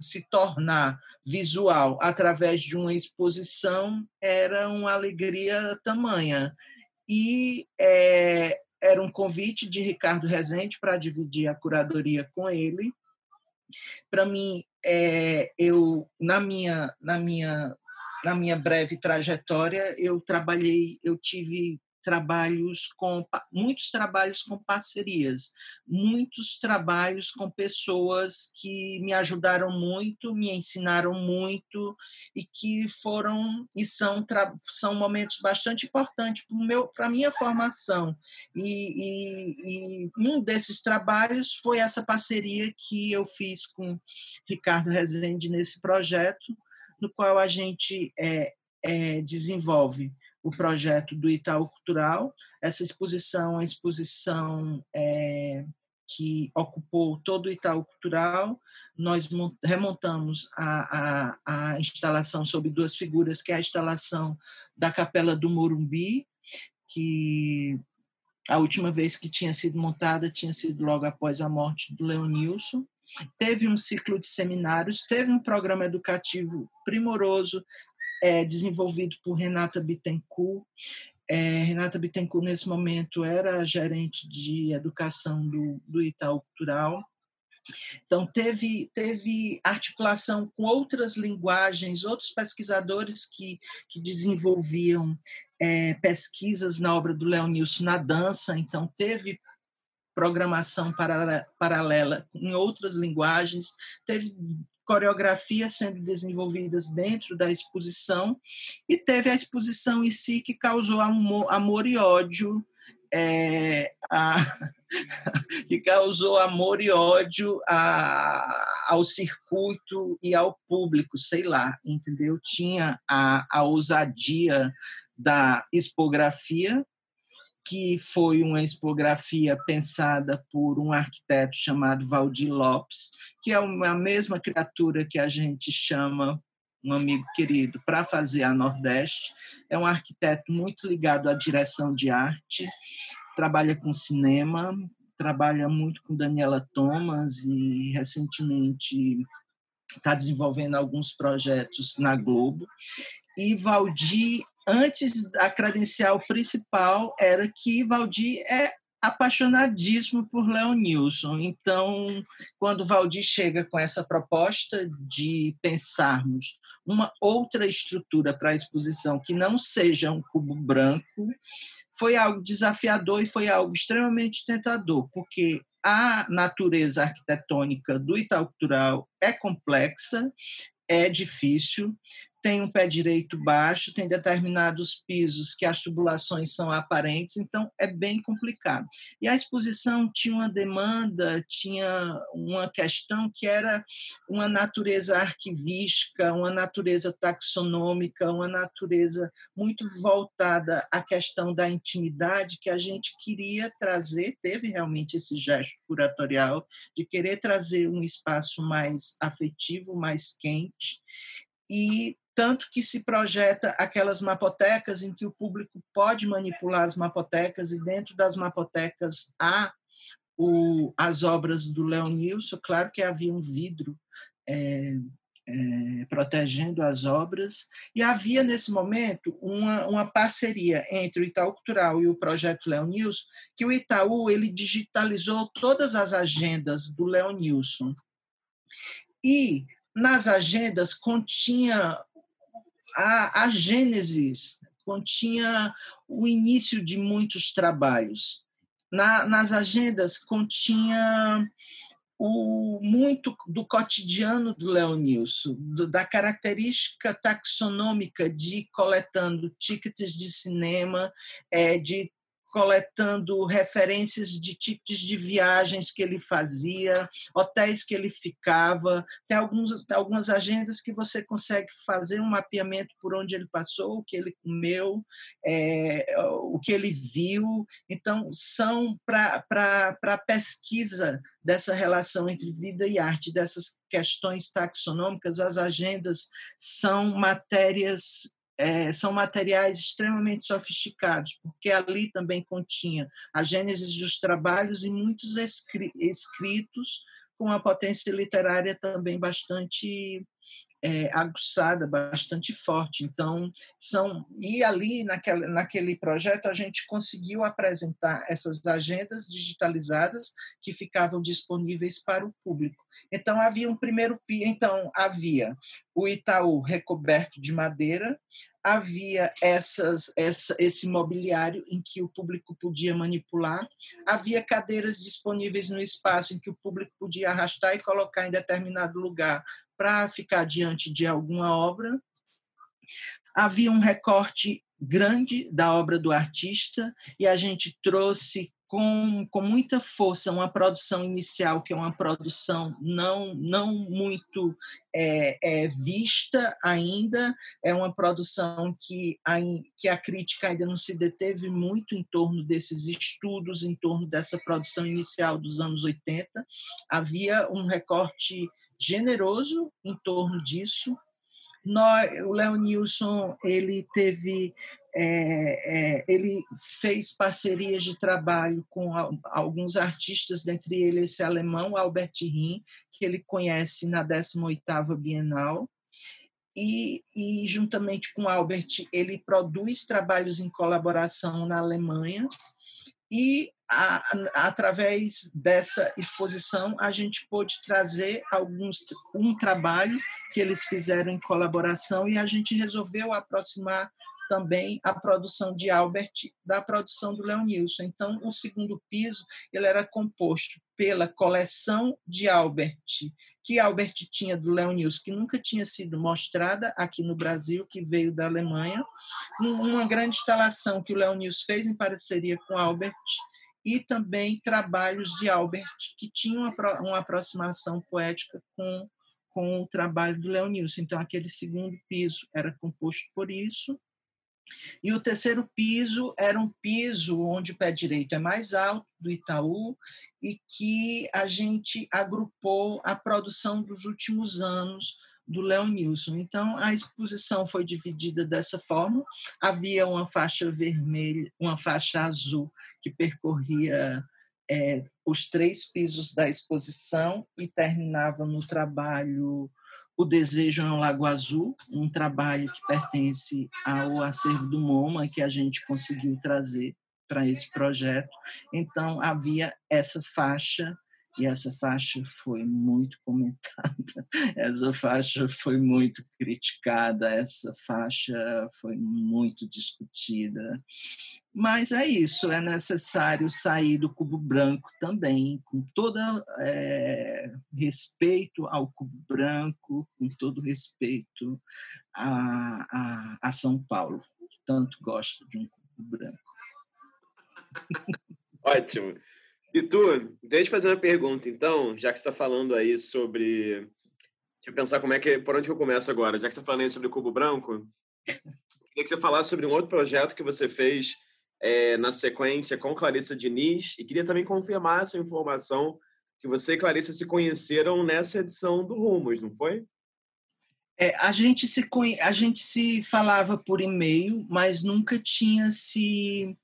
se tornar visual através de uma exposição era uma alegria tamanha. E é, era um convite de Ricardo Rezende para dividir a curadoria com ele. Para mim, é, eu na minha na minha na minha breve trajetória, eu trabalhei, eu tive trabalhos com muitos trabalhos com parcerias, muitos trabalhos com pessoas que me ajudaram muito, me ensinaram muito e que foram e são são momentos bastante importantes para meu para minha formação. E, e, e, um desses trabalhos foi essa parceria que eu fiz com Ricardo Rezende nesse projeto no qual a gente é, é, desenvolve o projeto do Itaú Cultural. Essa exposição é uma exposição é, que ocupou todo o Itaú Cultural. Nós remontamos a, a, a, instalação sob duas figuras, que é a instalação da Capela do Morumbi, que a última vez que tinha sido montada tinha sido logo após a morte do Leonilson. Teve um ciclo de seminários, teve um programa educativo primoroso é, desenvolvido por Renata Bittencourt. É, Renata Bittencourt, nesse momento, era gerente de educação do, do Itaú Cultural. Então, teve, teve articulação com outras linguagens, outros pesquisadores que, que desenvolviam é, pesquisas na obra do Leonilson na dança, então, teve programação paralela em outras linguagens, teve coreografias sendo desenvolvidas dentro da exposição e teve a exposição em si que causou amor, amor e ódio é, a, que causou amor e ódio a, ao circuito e ao público, sei lá, entendeu? Tinha a, a ousadia da expografia, que foi uma expografia pensada por um arquiteto chamado Valdir Lopes, que é a mesma criatura que a gente chama um amigo querido para fazer a Nordeste. É um arquiteto muito ligado à direção de arte, trabalha com cinema, trabalha muito com Daniela Thomas e recentemente está desenvolvendo alguns projetos na Globo. E Valdir antes a credencial principal era que Valdir é apaixonadíssimo por Leonilson. Então, quando Valdir chega com essa proposta de pensarmos uma outra estrutura para a exposição que não seja um cubo branco, foi algo desafiador e foi algo extremamente tentador, porque a natureza arquitetônica do Itaú Cultural é complexa, é difícil, tem um pé direito baixo, tem determinados pisos que as tubulações são aparentes, então é bem complicado. E a exposição tinha uma demanda, tinha uma questão que era uma natureza arquivística, uma natureza taxonômica, uma natureza muito voltada à questão da intimidade que a gente queria trazer, teve realmente esse gesto curatorial de querer trazer um espaço mais afetivo, mais quente, e tanto que se projeta aquelas mapotecas em que o público pode manipular as mapotecas e dentro das mapotecas há o, as obras do Leonilson, claro que havia um vidro é, é, protegendo as obras, e havia nesse momento uma, uma parceria entre o Itaú Cultural e o projeto Leonilson, que o Itaú ele digitalizou todas as agendas do Leonilson. E nas agendas continha a, a Gênesis continha o início de muitos trabalhos. Na, nas agendas continha o, muito do cotidiano do Leonilson, do, da característica taxonômica de coletando tickets de cinema, é, de coletando referências de tipos de viagens que ele fazia, hotéis que ele ficava. Tem alguns, algumas agendas que você consegue fazer um mapeamento por onde ele passou, o que ele comeu, é, o que ele viu. Então, são para a pesquisa dessa relação entre vida e arte, dessas questões taxonômicas, as agendas são matérias é, são materiais extremamente sofisticados, porque ali também continha a gênese dos trabalhos e muitos escritos com uma potência literária também bastante é, aguçada, bastante forte. Então, são e ali naquele, naquele projeto a gente conseguiu apresentar essas agendas digitalizadas que ficavam disponíveis para o público. Então havia um primeiro então havia o Itaú recoberto de madeira, havia essas, essa, esse mobiliário em que o público podia manipular, havia cadeiras disponíveis no espaço em que o público podia arrastar e colocar em determinado lugar para ficar diante de alguma obra. Havia um recorte grande da obra do artista e a gente trouxe com, com muita força uma produção inicial, que é uma produção não, não muito é, é, vista ainda, é uma produção que a, que a crítica ainda não se deteve muito em torno desses estudos, em torno dessa produção inicial dos anos 80. Havia um recorte generoso em torno disso, nós, o Léo Nilson ele teve é, é, ele fez parcerias de trabalho com alguns artistas, dentre eles esse alemão Albert Riem, que ele conhece na 18ª Bienal, e, e, juntamente com Albert ele produz trabalhos em colaboração na Alemanha. E a, através dessa exposição a gente pôde trazer alguns um trabalho que eles fizeram em colaboração e a gente resolveu aproximar também a produção de Albert da produção do Leonilson. Então, o segundo piso ele era composto pela coleção de Albert, que Albert tinha do Leonilson, que nunca tinha sido mostrada aqui no Brasil, que veio da Alemanha, uma grande instalação que o Leonilson fez em parceria com Albert, e também trabalhos de Albert, que tinham uma, aproximação poética com, com o trabalho do Leonilson. Então, aquele segundo piso era composto por isso, e o terceiro piso era um piso onde o pé direito é mais alto do Itaú e que a gente agrupou a produção dos últimos anos do Leonilson. Então a exposição foi dividida dessa forma. Havia uma faixa vermelha, uma faixa azul que percorria é, os três pisos da exposição e terminava no trabalho o Desejo é um Lago Azul, um trabalho que pertence ao acervo do MoMA, que a gente conseguiu trazer para esse projeto. Então, havia essa faixa e essa faixa foi muito comentada, essa faixa foi muito criticada, essa faixa foi muito discutida. Mas é isso, é necessário sair do cubo branco também, com todo é, respeito ao cubo branco, com todo respeito a, a, a São Paulo, que tanto gosta de um cubo branco. Ótimo. E tu, deixa eu fazer uma pergunta, então, já que você está falando aí sobre. Deixa eu pensar como é que. Por onde eu começo agora? Já que você está falando aí sobre o Cubo Branco, queria que você falasse sobre um outro projeto que você fez é, na sequência com Clarissa Diniz, e queria também confirmar essa informação que você e Clarissa se conheceram nessa edição do Rumos, não foi? É, a, gente se, a gente se falava por e-mail, mas nunca tinha se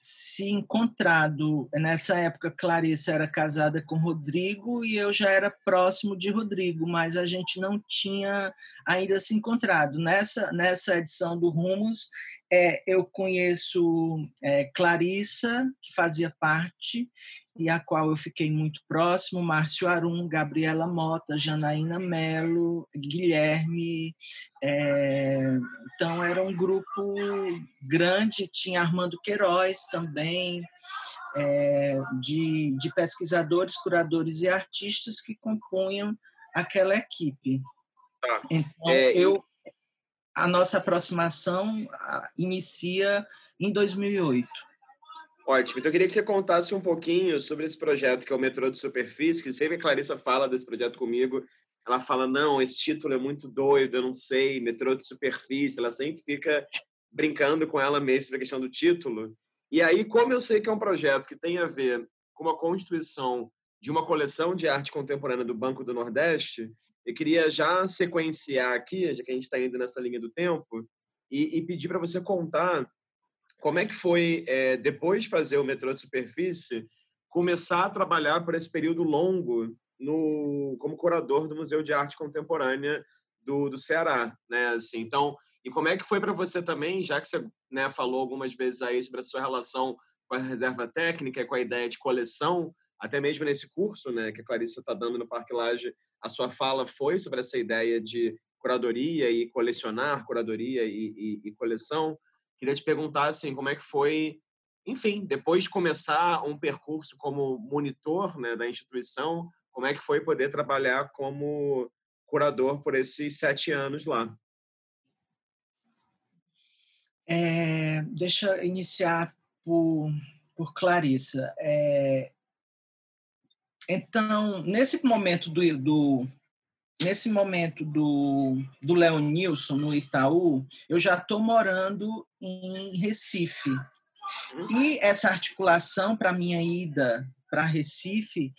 se encontrado. Nessa época, Clarissa era casada com Rodrigo e eu já era próximo de Rodrigo, mas a gente não tinha ainda se encontrado. Nessa, nessa edição do Rumos, é, eu conheço é, Clarissa, que fazia parte, e a qual eu fiquei muito próximo, Márcio Arum, Gabriela Mota, Janaína Melo, Guilherme. É, então, era um grupo grande, tinha Armando Queiroz também, é, de, de pesquisadores, curadores e artistas que compunham aquela equipe. Tá. Então, é, eu, a nossa aproximação inicia em 2008. Ótimo. Então, eu queria que você contasse um pouquinho sobre esse projeto que é o Metrô de Superfície, que sempre a Clarissa fala desse projeto comigo. Ela fala, não, esse título é muito doido, eu não sei, Metrô de Superfície. Ela sempre fica brincando com ela mesma sobre a questão do título. E aí, como eu sei que é um projeto que tem a ver com a constituição de uma coleção de arte contemporânea do Banco do Nordeste, eu queria já sequenciar aqui, já que a gente está indo nessa linha do tempo, e, e pedir para você contar como é que foi, é, depois de fazer o metrô de superfície, começar a trabalhar por esse período longo no, como curador do Museu de Arte Contemporânea do, do Ceará, né? Assim, então, e como é que foi para você também, já que você né, falou algumas vezes aí sobre a sua relação com a reserva técnica, com a ideia de coleção, até mesmo nesse curso, né, que a Clarissa está dando no Parque Laje, a sua fala foi sobre essa ideia de curadoria e colecionar, curadoria e, e, e coleção. Queria te perguntar assim, como é que foi, enfim, depois de começar um percurso como monitor né, da instituição, como é que foi poder trabalhar como curador por esses sete anos lá? É, deixa eu iniciar por, por Clarissa. É... Então, nesse momento do, do nesse momento do, do Leonilson, no Itaú, eu já estou morando em Recife. E essa articulação para minha ida para Recife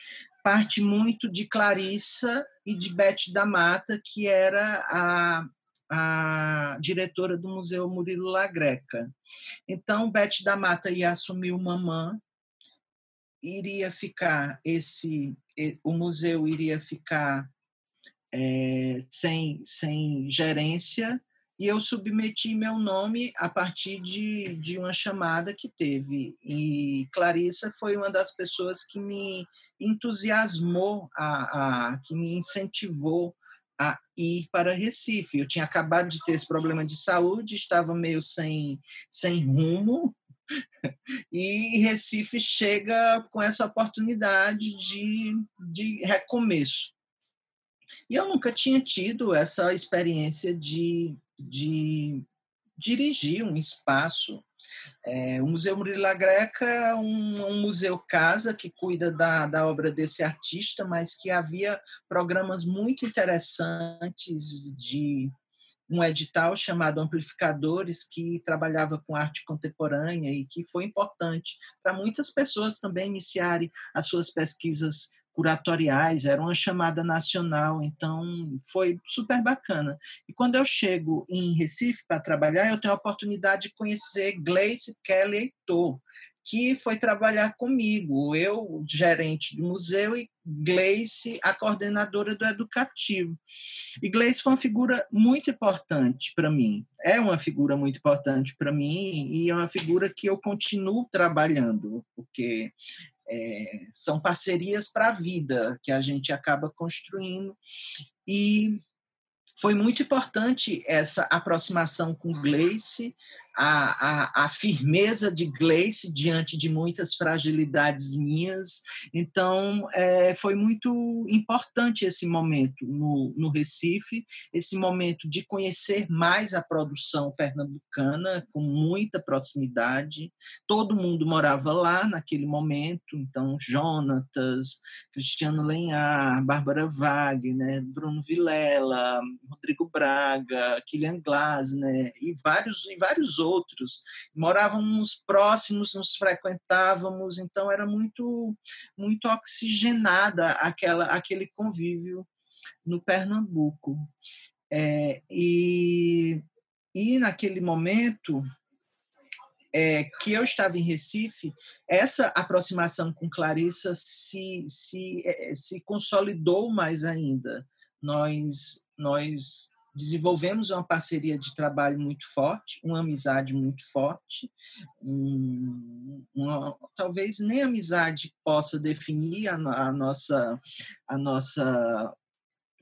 parte muito de Clarissa e de Beth da Mata, que era a, a diretora do Museu Murilo Lagreca. Então, Beth da Mata ia assumir o Mamã, iria ficar esse, o museu iria ficar é, sem, sem gerência e eu submeti meu nome a partir de, de uma chamada que teve. E Clarissa foi uma das pessoas que me entusiasmou, a, a, que me incentivou a ir para Recife. Eu tinha acabado de ter esse problema de saúde, estava meio sem, sem rumo, e Recife chega com essa oportunidade de, de recomeço. E eu nunca tinha tido essa experiência de, de dirigir um espaço. É, o Museu Murilo Greca é um, um, museu casa que cuida da, da obra desse artista, mas que havia programas muito interessantes de um edital chamado Amplificadores, que trabalhava com arte contemporânea e que foi importante para muitas pessoas também iniciarem as suas pesquisas curatoriais, era uma chamada nacional, então foi super bacana. E quando eu chego em Recife para trabalhar, eu tenho a oportunidade de conhecer Gleice Kelly Heitor, que foi trabalhar comigo, eu, gerente do museu, e Gleice, a coordenadora do educativo. E Gleice foi uma figura muito importante para mim, é uma figura muito importante para mim, e é uma figura que eu continuo trabalhando, porque é, são parcerias para a vida que a gente acaba construindo. E foi muito importante essa aproximação com Gleice, a, a, a, firmeza de Gleice diante de muitas fragilidades minhas. Então, é, foi muito importante esse momento no, no Recife, esse momento de conhecer mais a produção pernambucana com muita proximidade. Todo mundo morava lá naquele momento, então, Jonatas, Cristiano Lenhar, Bárbara Wagner, Bruno Vilela, Rodrigo Braga, Kilian Glasner e vários, e vários outros outros, morávamos próximos, nos frequentávamos, então era muito muito oxigenada aquela aquele convívio no Pernambuco. É, e, e naquele momento é, que eu estava em Recife, essa aproximação com Clarissa se, se, é, se consolidou mais ainda. Nós, nós desenvolvemos uma parceria de trabalho muito forte, uma amizade muito forte, um, uma, talvez nem amizade possa definir a, a, nossa a nossa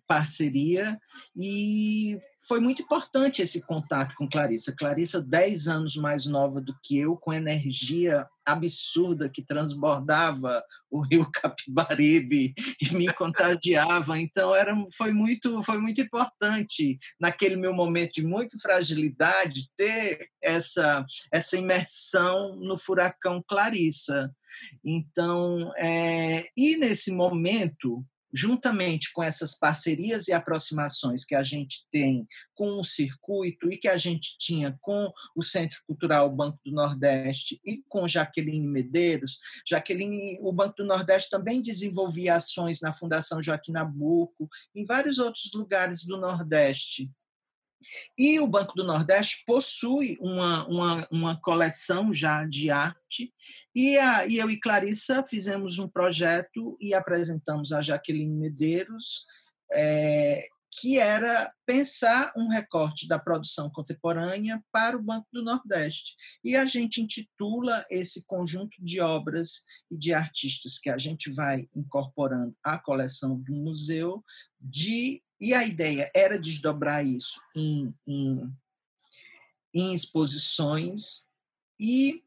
parceria e foi muito importante esse contato com Clarissa. Clarissa, 10 anos mais nova do que eu, com energia absurda que transbordava o rio Capibaribe e me contagiava. Então era, foi, muito, foi muito importante, naquele meu momento de muita fragilidade, ter essa, essa imersão no furacão Clarissa. Então, é, e nesse momento, juntamente com essas parcerias e aproximações que a gente tem com o circuito e que a gente tinha com o Centro Cultural Banco do Nordeste e com Jaqueline Medeiros, Jaqueline, o Banco do Nordeste também desenvolvia ações na Fundação Joaquim Nabuco, em vários outros lugares do Nordeste. E o Banco do Nordeste possui uma, uma, uma coleção já de arte, e, a, e eu e Clarissa fizemos um projeto e apresentamos a Jaqueline Medeiros, é, que era pensar um recorte da produção contemporânea para o Banco do Nordeste. E a gente intitula esse conjunto de obras e de artistas que a gente vai incorporando à coleção do museu de e a ideia era desdobrar isso em, em, em exposições e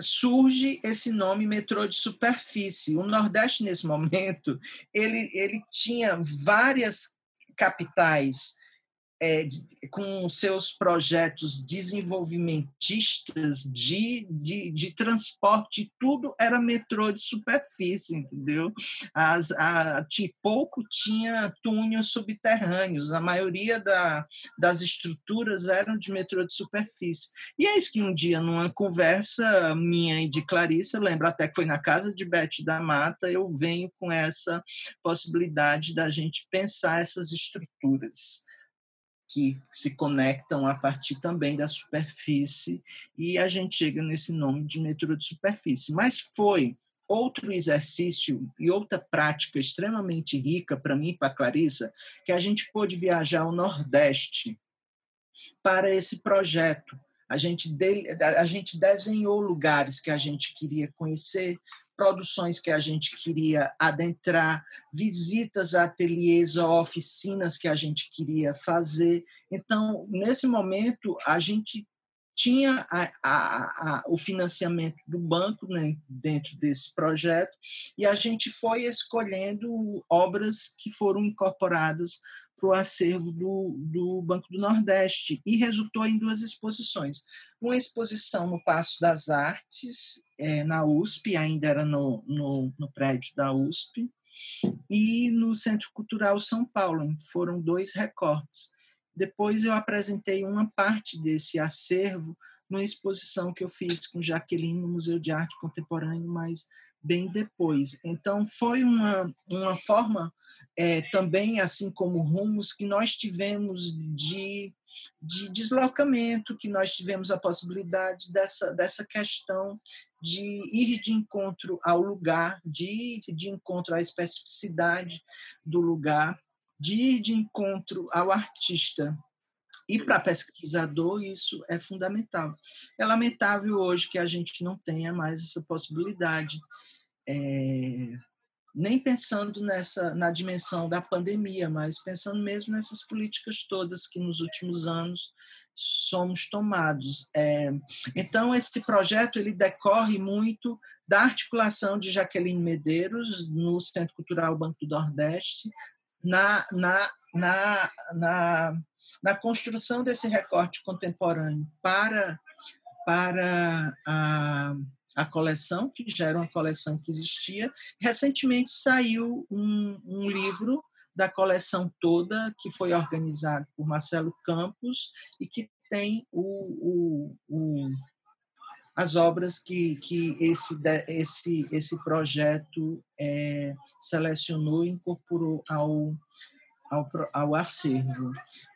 surge esse nome metrô de superfície. O Nordeste, nesse momento, ele, ele tinha várias capitais é, de, com seus projetos desenvolvimentistas de, de, de, transporte, tudo era metrô de superfície, entendeu? As, a, pouco tinha túneis subterrâneos, a maioria da, das estruturas eram de metrô de superfície. E é isso que um dia, numa conversa minha e de Clarice, eu lembro até que foi na casa de Beth da Mata, eu venho com essa possibilidade da gente pensar essas estruturas que se conectam a partir também da superfície e a gente chega nesse nome de metrô de superfície. Mas foi outro exercício e outra prática extremamente rica para mim e para Clarissa, que a gente pôde viajar ao Nordeste para esse projeto. A gente, de, a gente desenhou lugares que a gente queria conhecer, produções que a gente queria adentrar, visitas a ateliês ou oficinas que a gente queria fazer. Então, nesse momento, a gente tinha a, a, a, o financiamento do banco né, dentro desse projeto e a gente foi escolhendo obras que foram incorporadas para o acervo do, do Banco do Nordeste e resultou em duas exposições. Uma exposição no Passo das Artes, é, na USP, ainda era no, no, no prédio da USP, e no Centro Cultural São Paulo. Foram dois recortes. Depois eu apresentei uma parte desse acervo numa exposição que eu fiz com Jaqueline no Museu de Arte Contemporânea, mas bem depois. Então, foi uma, uma forma é, também, assim como rumos, que nós tivemos de, de deslocamento, que nós tivemos a possibilidade dessa, dessa questão de ir de encontro ao lugar, de ir de encontro à especificidade do lugar, de ir de encontro ao artista. E para pesquisador isso é fundamental. É lamentável hoje que a gente não tenha mais essa possibilidade. É, nem pensando nessa na dimensão da pandemia, mas pensando mesmo nessas políticas todas que nos últimos anos somos tomados. É, então esse projeto ele decorre muito da articulação de Jaqueline Medeiros no Centro Cultural Banco do Nordeste na, na, na, na, na construção desse recorte contemporâneo para para a a coleção, que já era uma coleção que existia. Recentemente saiu um, um livro da coleção toda, que foi organizado por Marcelo Campos e que tem o, o, o, as obras que, que esse, esse, esse projeto é, selecionou e incorporou ao, ao, ao acervo.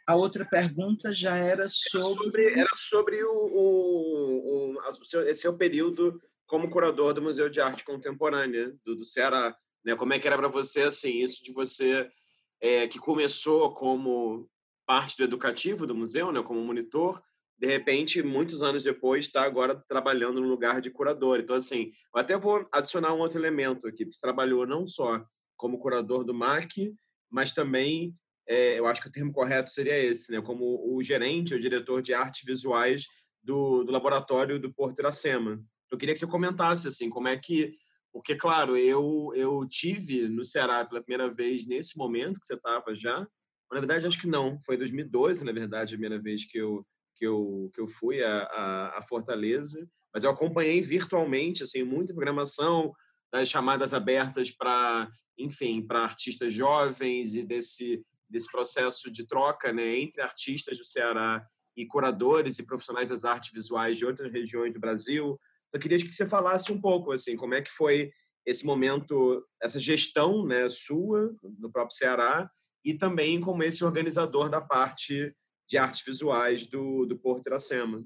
A outra pergunta já era sobre. Era sobre, era sobre o, o, o, seu, esse seu período como curador do Museu de Arte Contemporânea do, do Ceará. Né? Como é que era para você assim isso de você é, que começou como parte do educativo do museu, né, como monitor, de repente, muitos anos depois, está agora trabalhando no lugar de curador. Então, assim, eu até vou adicionar um outro elemento aqui. Você trabalhou não só como curador do MAC, mas também, é, eu acho que o termo correto seria esse, né, como o gerente, o diretor de artes visuais do, do laboratório do Porto Iracema. Eu queria que você comentasse assim, como é que porque claro, eu eu tive no Ceará pela primeira vez nesse momento que você estava já. Na verdade, acho que não, foi 2012, na verdade, a primeira vez que eu que eu, que eu fui a, a, a Fortaleza, mas eu acompanhei virtualmente, assim, muita programação das chamadas abertas para, enfim, para artistas jovens e desse desse processo de troca, né, entre artistas do Ceará e curadores e profissionais das artes visuais de outras regiões do Brasil, então, eu queria que você falasse um pouco, assim, como é que foi esse momento, essa gestão né, sua, no próprio Ceará, e também como esse organizador da parte de artes visuais do, do Porto Iracema.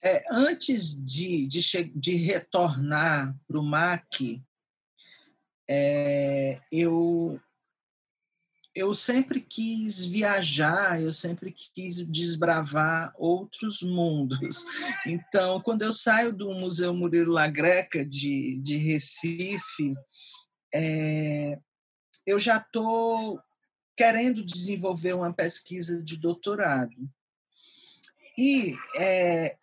É, antes de, de, de retornar para o MAC, é, eu eu sempre quis viajar, eu sempre quis desbravar outros mundos. Então, quando eu saio do Museu Murilo La Greca de, de Recife, é, eu já estou querendo desenvolver uma pesquisa de doutorado. E é,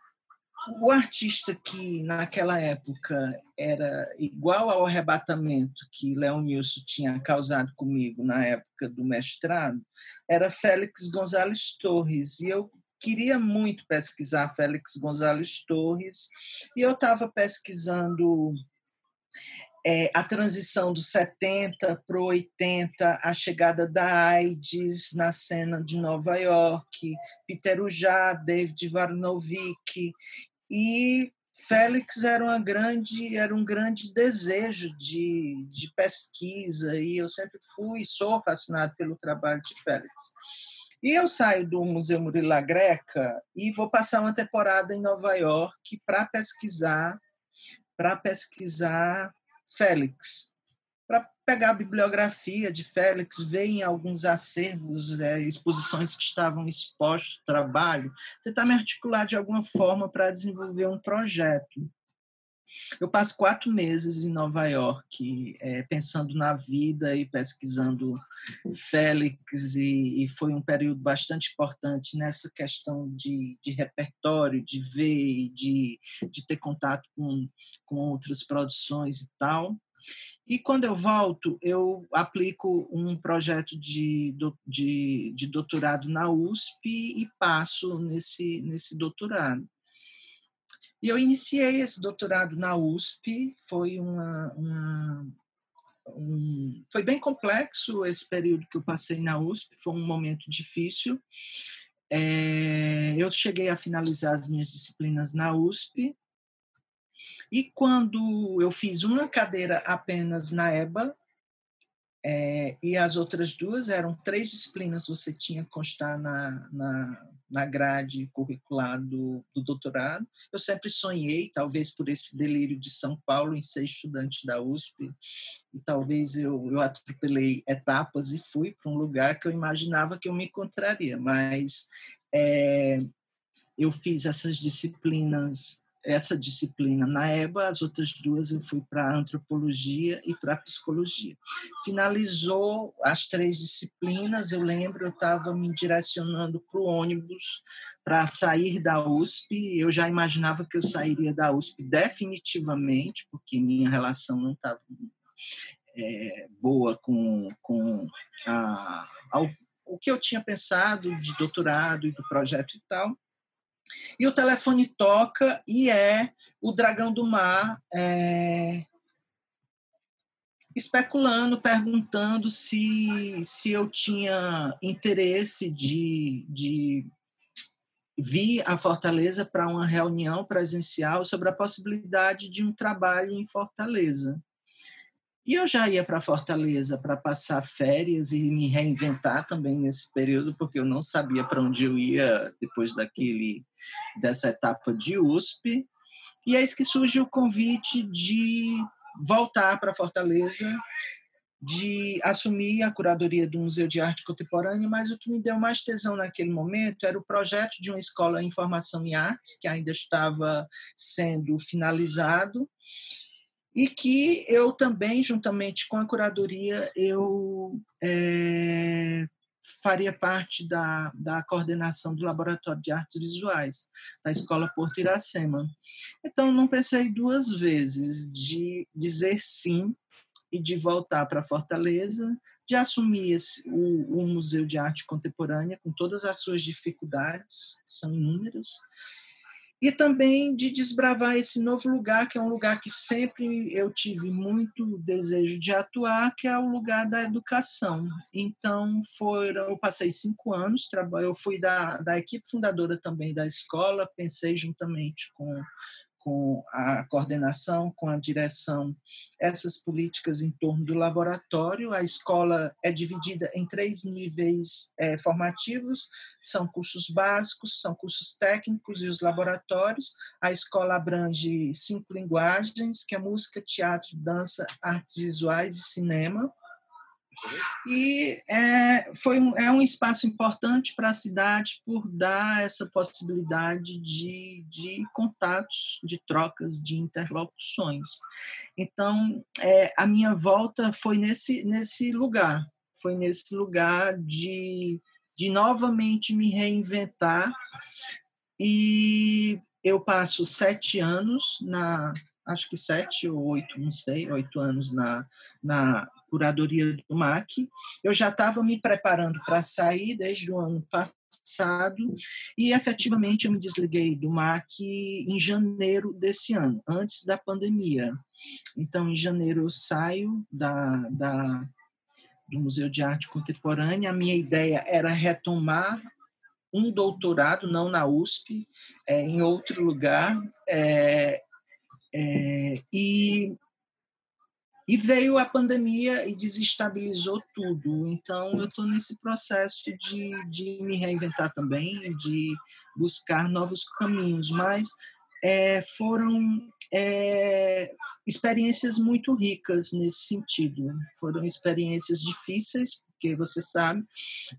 o artista que naquela época era igual ao arrebatamento que Leonilson tinha causado comigo na época do mestrado era Félix Gonzalez Torres. E eu queria muito pesquisar Félix Gonzalez Torres e eu estava pesquisando é, a transição dos 70 para o 80, a chegada da AIDS na cena de Nova York, Peter Ujá, David Varnovic, e Félix era, uma grande, era um grande desejo de, de pesquisa, e eu sempre fui e sou fascinado pelo trabalho de Félix. E eu saio do Museu Murilo Greca e vou passar uma temporada em Nova York para pesquisar para pesquisar Félix, pegar a bibliografia de Félix, ver em alguns acervos, é, exposições que estavam expostos ao trabalho, tentar me articular de alguma forma para desenvolver um projeto. Eu passo quatro meses em Nova York, é, pensando na vida e pesquisando Félix, e, e, foi um período bastante importante nessa questão de, de repertório, de ver, de, de ter contato com, com outras produções e tal. E quando eu volto, eu aplico um projeto de, de, de doutorado na USP e passo nesse, nesse doutorado. E eu iniciei esse doutorado na USP, foi uma, uma um, foi bem complexo esse período que eu passei na USP, foi um momento difícil. É, eu cheguei a finalizar as minhas disciplinas na USP, e quando eu fiz uma cadeira apenas na EBA, é, e as outras duas eram três disciplinas você tinha que constar na, na, na grade curricular do, do doutorado. Eu sempre sonhei, talvez por esse delírio de São Paulo, em ser estudante da USP, e talvez eu, eu atropelei etapas e fui para um lugar que eu imaginava que eu me encontraria, mas é, eu fiz essas disciplinas essa disciplina na EBA, as outras duas eu fui para antropologia e para psicologia. Finalizou as três disciplinas, eu lembro, eu estava me direcionando para o ônibus para sair da USP, eu já imaginava que eu sairia da USP definitivamente, porque minha relação não estava é, boa com, com a, o que eu tinha pensado de doutorado e do projeto e tal. E o telefone toca e é o dragão do mar é, especulando, perguntando se, se eu tinha interesse de, de vir à Fortaleza para uma reunião presencial sobre a possibilidade de um trabalho em Fortaleza. E eu já ia para Fortaleza para passar férias e me reinventar também nesse período, porque eu não sabia para onde eu ia depois daquele dessa etapa de USP. E é isso que surge o convite de voltar para Fortaleza, de assumir a curadoria do Museu de Arte Contemporânea, mas o que me deu mais tesão naquele momento era o projeto de uma escola em formação em artes, que ainda estava sendo finalizado, e que eu também, juntamente com a curadoria, eu é, faria parte da, da coordenação do Laboratório de Artes Visuais da Escola Porto Iracema. Então, não pensei duas vezes de dizer sim e de voltar para Fortaleza, de assumir esse, o, o Museu de Arte Contemporânea com todas as suas dificuldades, são inúmeras, e também de desbravar esse novo lugar, que é um lugar que sempre eu tive muito desejo de atuar, que é o lugar da educação. Então, foram, eu passei cinco anos, eu fui da, da equipe fundadora também da escola, pensei juntamente com com a coordenação, com a direção, essas políticas em torno do laboratório. A escola é dividida em três níveis é, formativos: são cursos básicos, são cursos técnicos e os laboratórios. A escola abrange cinco linguagens, que é música, teatro, dança, artes visuais e cinema. E é, foi um, é um espaço importante para a cidade por dar essa possibilidade de, de contatos, de trocas, de interlocuções. Então, é, a minha volta foi nesse, nesse lugar, foi nesse lugar de, de novamente me reinventar e eu passo sete anos na, acho que sete ou oito, não sei, oito anos na, na curadoria do MAC. Eu já estava me preparando para sair desde o ano passado e efetivamente eu me desliguei do MAC em janeiro desse ano, antes da pandemia. Então, em janeiro eu saio da, da do Museu de Arte Contemporânea. A minha ideia era retomar um doutorado, não na USP, é, em outro lugar. É, é, e, e veio a pandemia e desestabilizou tudo. Então, eu estou nesse processo de, de me reinventar também, de buscar novos caminhos. Mas é, foram é, experiências muito ricas nesse sentido. Foram experiências difíceis, porque você sabe,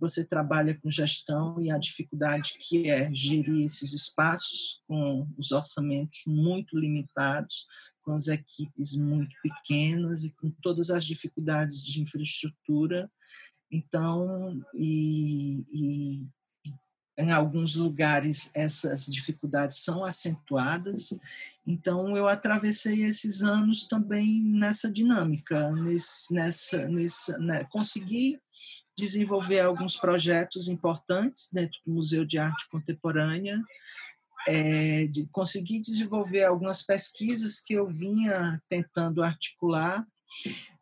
você trabalha com gestão e a dificuldade que é gerir esses espaços com os orçamentos muito limitados, com as equipes muito pequenas e com todas as dificuldades de infraestrutura. Então, e, e em alguns lugares essas dificuldades são acentuadas. Então eu atravessei esses anos também nessa dinâmica, nesse, nessa, nessa, né? consegui desenvolver alguns projetos importantes dentro do Museu de Arte Contemporânea, é, de conseguir desenvolver algumas pesquisas que eu vinha tentando articular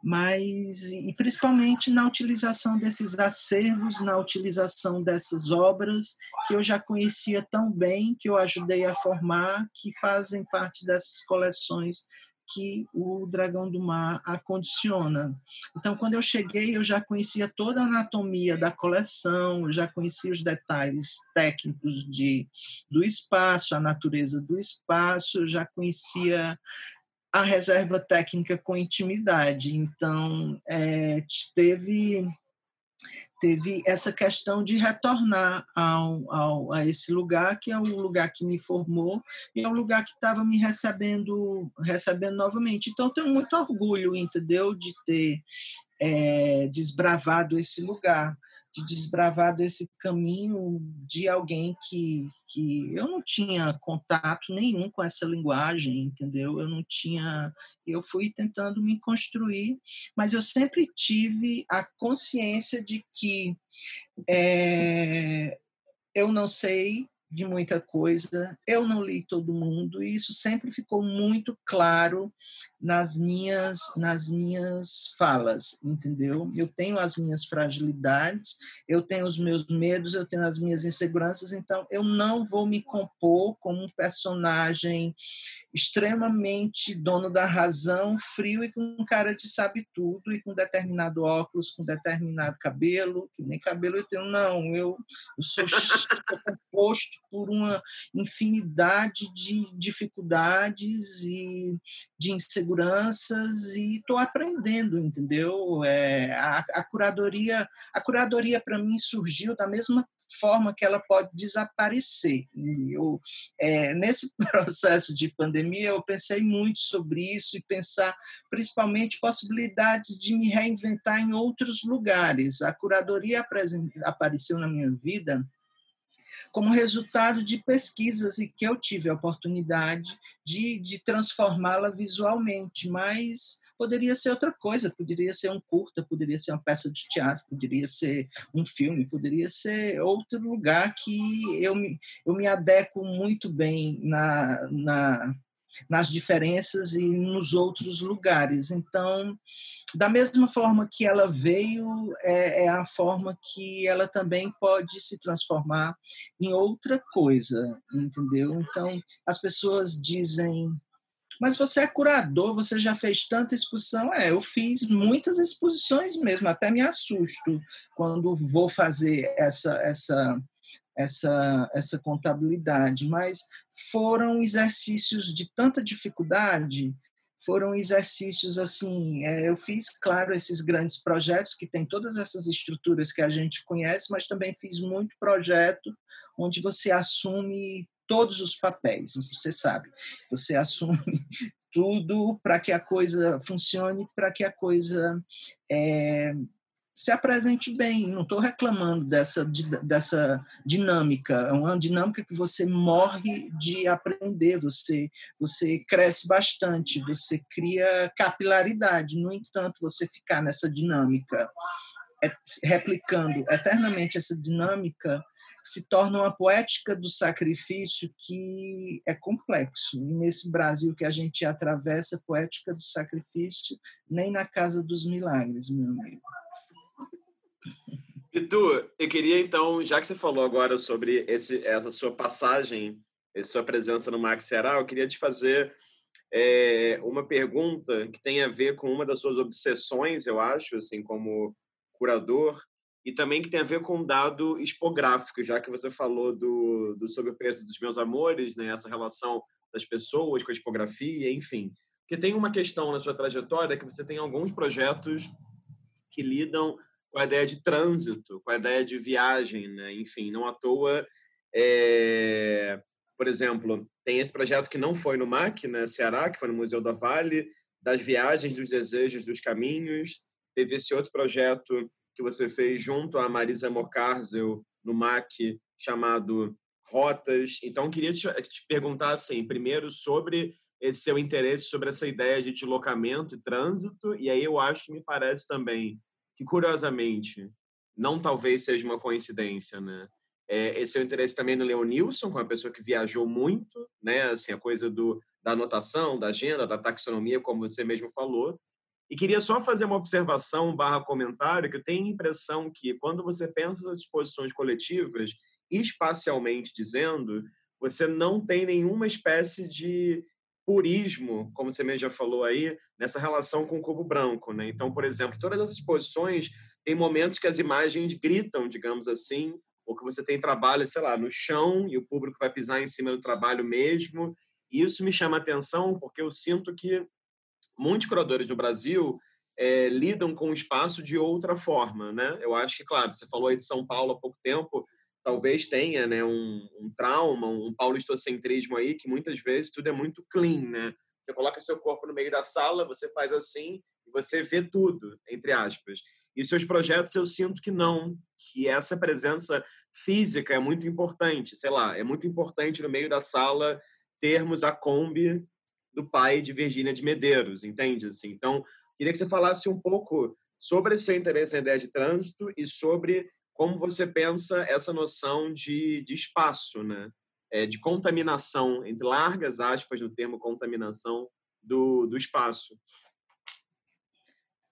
mas e principalmente na utilização desses acervos, na utilização dessas obras que eu já conhecia tão bem, que eu ajudei a formar, que fazem parte dessas coleções que o Dragão do Mar acondiciona. Então, quando eu cheguei, eu já conhecia toda a anatomia da coleção, já conhecia os detalhes técnicos de, do espaço, a natureza do espaço, já conhecia a reserva técnica com intimidade. Então, é, teve teve essa questão de retornar ao, ao, a esse lugar que é o lugar que me formou e é o lugar que estava me recebendo recebendo novamente. Então tenho muito orgulho entendeu de ter é, desbravado esse lugar de desbravado esse caminho de alguém que, que eu não tinha contato nenhum com essa linguagem, entendeu? Eu não tinha. Eu fui tentando me construir, mas eu sempre tive a consciência de que é, eu não sei de muita coisa. Eu não li todo mundo e isso sempre ficou muito claro nas minhas nas minhas falas, entendeu? Eu tenho as minhas fragilidades, eu tenho os meus medos, eu tenho as minhas inseguranças, então eu não vou me compor como um personagem extremamente dono da razão, frio e com cara de sabe tudo e com determinado óculos, com determinado cabelo, que nem cabelo eu tenho não, eu, eu sou composto por uma infinidade de dificuldades e de inseguranças e estou aprendendo, entendeu? É, a, a curadoria, a curadoria para mim surgiu da mesma forma que ela pode desaparecer. Eu, é, nesse processo de pandemia, eu pensei muito sobre isso e pensar principalmente possibilidades de me reinventar em outros lugares. A curadoria apareceu na minha vida como resultado de pesquisas e que eu tive a oportunidade de, de transformá-la visualmente, mas poderia ser outra coisa, poderia ser um curta, poderia ser uma peça de teatro, poderia ser um filme, poderia ser outro lugar que eu me, eu me adequo muito bem na, na nas diferenças e nos outros lugares. Então, da mesma forma que ela veio, é, é, a forma que ela também pode se transformar em outra coisa, entendeu? Então, as pessoas dizem. Mas você é curador, você já fez tanta exposição? É, eu fiz muitas exposições mesmo, até me assusto quando vou fazer essa, essa essa, essa contabilidade, mas foram exercícios de tanta dificuldade, foram exercícios assim. É, eu fiz, claro, esses grandes projetos que tem todas essas estruturas que a gente conhece, mas também fiz muito projeto onde você assume todos os papéis, você sabe, você assume tudo para que a coisa funcione, para que a coisa é, se apresente bem. Não estou reclamando dessa, dessa dinâmica. É uma dinâmica que você morre de aprender, você, você cresce bastante, você cria capilaridade. No entanto, você ficar nessa dinâmica, é, replicando eternamente essa dinâmica, se torna uma poética do sacrifício que é complexo. E nesse Brasil que a gente atravessa, poética do sacrifício, nem na casa dos milagres, meu amigo. E tu, eu queria então, já que você falou agora sobre esse, essa sua passagem, essa sua presença no Max Ceará, eu queria te fazer é, uma pergunta que tem a ver com uma das suas obsessões, eu acho, assim, como curador, e também que tem a ver com um dado expográfico, já que você falou do, do Sobre o Preço dos Meus Amores, né, essa relação das pessoas com a expografia, enfim. Porque tem uma questão na sua trajetória que você tem alguns projetos que lidam com a ideia de trânsito, com a ideia de viagem, né? Enfim, não à toa, é... por exemplo, tem esse projeto que não foi no MAC, né, Ceará, que foi no Museu da Vale, das viagens, dos desejos, dos caminhos. Teve esse outro projeto que você fez junto a Marisa Mocarzel no MAC, chamado Rotas. Então, queria te, te perguntar, assim, primeiro sobre esse seu interesse sobre essa ideia de deslocamento e trânsito, e aí eu acho que me parece também que curiosamente não talvez seja uma coincidência, né? É, esse é o interesse também do Leonilson, com uma pessoa que viajou muito, né? Assim, a coisa do, da anotação, da agenda, da taxonomia, como você mesmo falou. E queria só fazer uma observação barra comentário, que eu tenho a impressão que quando você pensa nas exposições coletivas, espacialmente dizendo, você não tem nenhuma espécie de purismo, como você mesmo já falou aí, nessa relação com o cubo branco. Né? Então, por exemplo, todas as exposições têm momentos que as imagens gritam, digamos assim, ou que você tem trabalho, sei lá, no chão e o público vai pisar em cima do trabalho mesmo. E isso me chama atenção porque eu sinto que muitos curadores no Brasil é, lidam com o espaço de outra forma, né? Eu acho que, claro, você falou aí de São Paulo há pouco tempo, talvez tenha né, um, um trauma, um paulistocentrismo aí, que muitas vezes tudo é muito clean, né? Você coloca seu corpo no meio da sala, você faz assim e você vê tudo, entre aspas. E seus projetos eu sinto que não, que essa presença física é muito importante. Sei lá, é muito importante no meio da sala termos a Kombi do pai de Virgínia de Medeiros, entende? Assim, então, queria que você falasse um pouco sobre esse interesse na ideia de trânsito e sobre como você pensa essa noção de, de espaço, né? É, de contaminação, entre largas aspas no termo contaminação do, do espaço.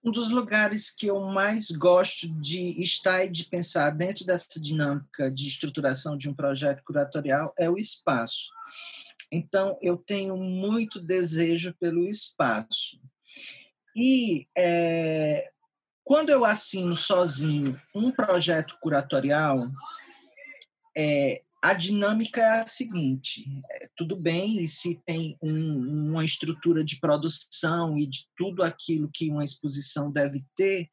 Um dos lugares que eu mais gosto de estar e de pensar dentro dessa dinâmica de estruturação de um projeto curatorial é o espaço. Então, eu tenho muito desejo pelo espaço. E é, quando eu assino sozinho um projeto curatorial, é, a dinâmica é a seguinte: é, tudo bem, se tem um, uma estrutura de produção e de tudo aquilo que uma exposição deve ter,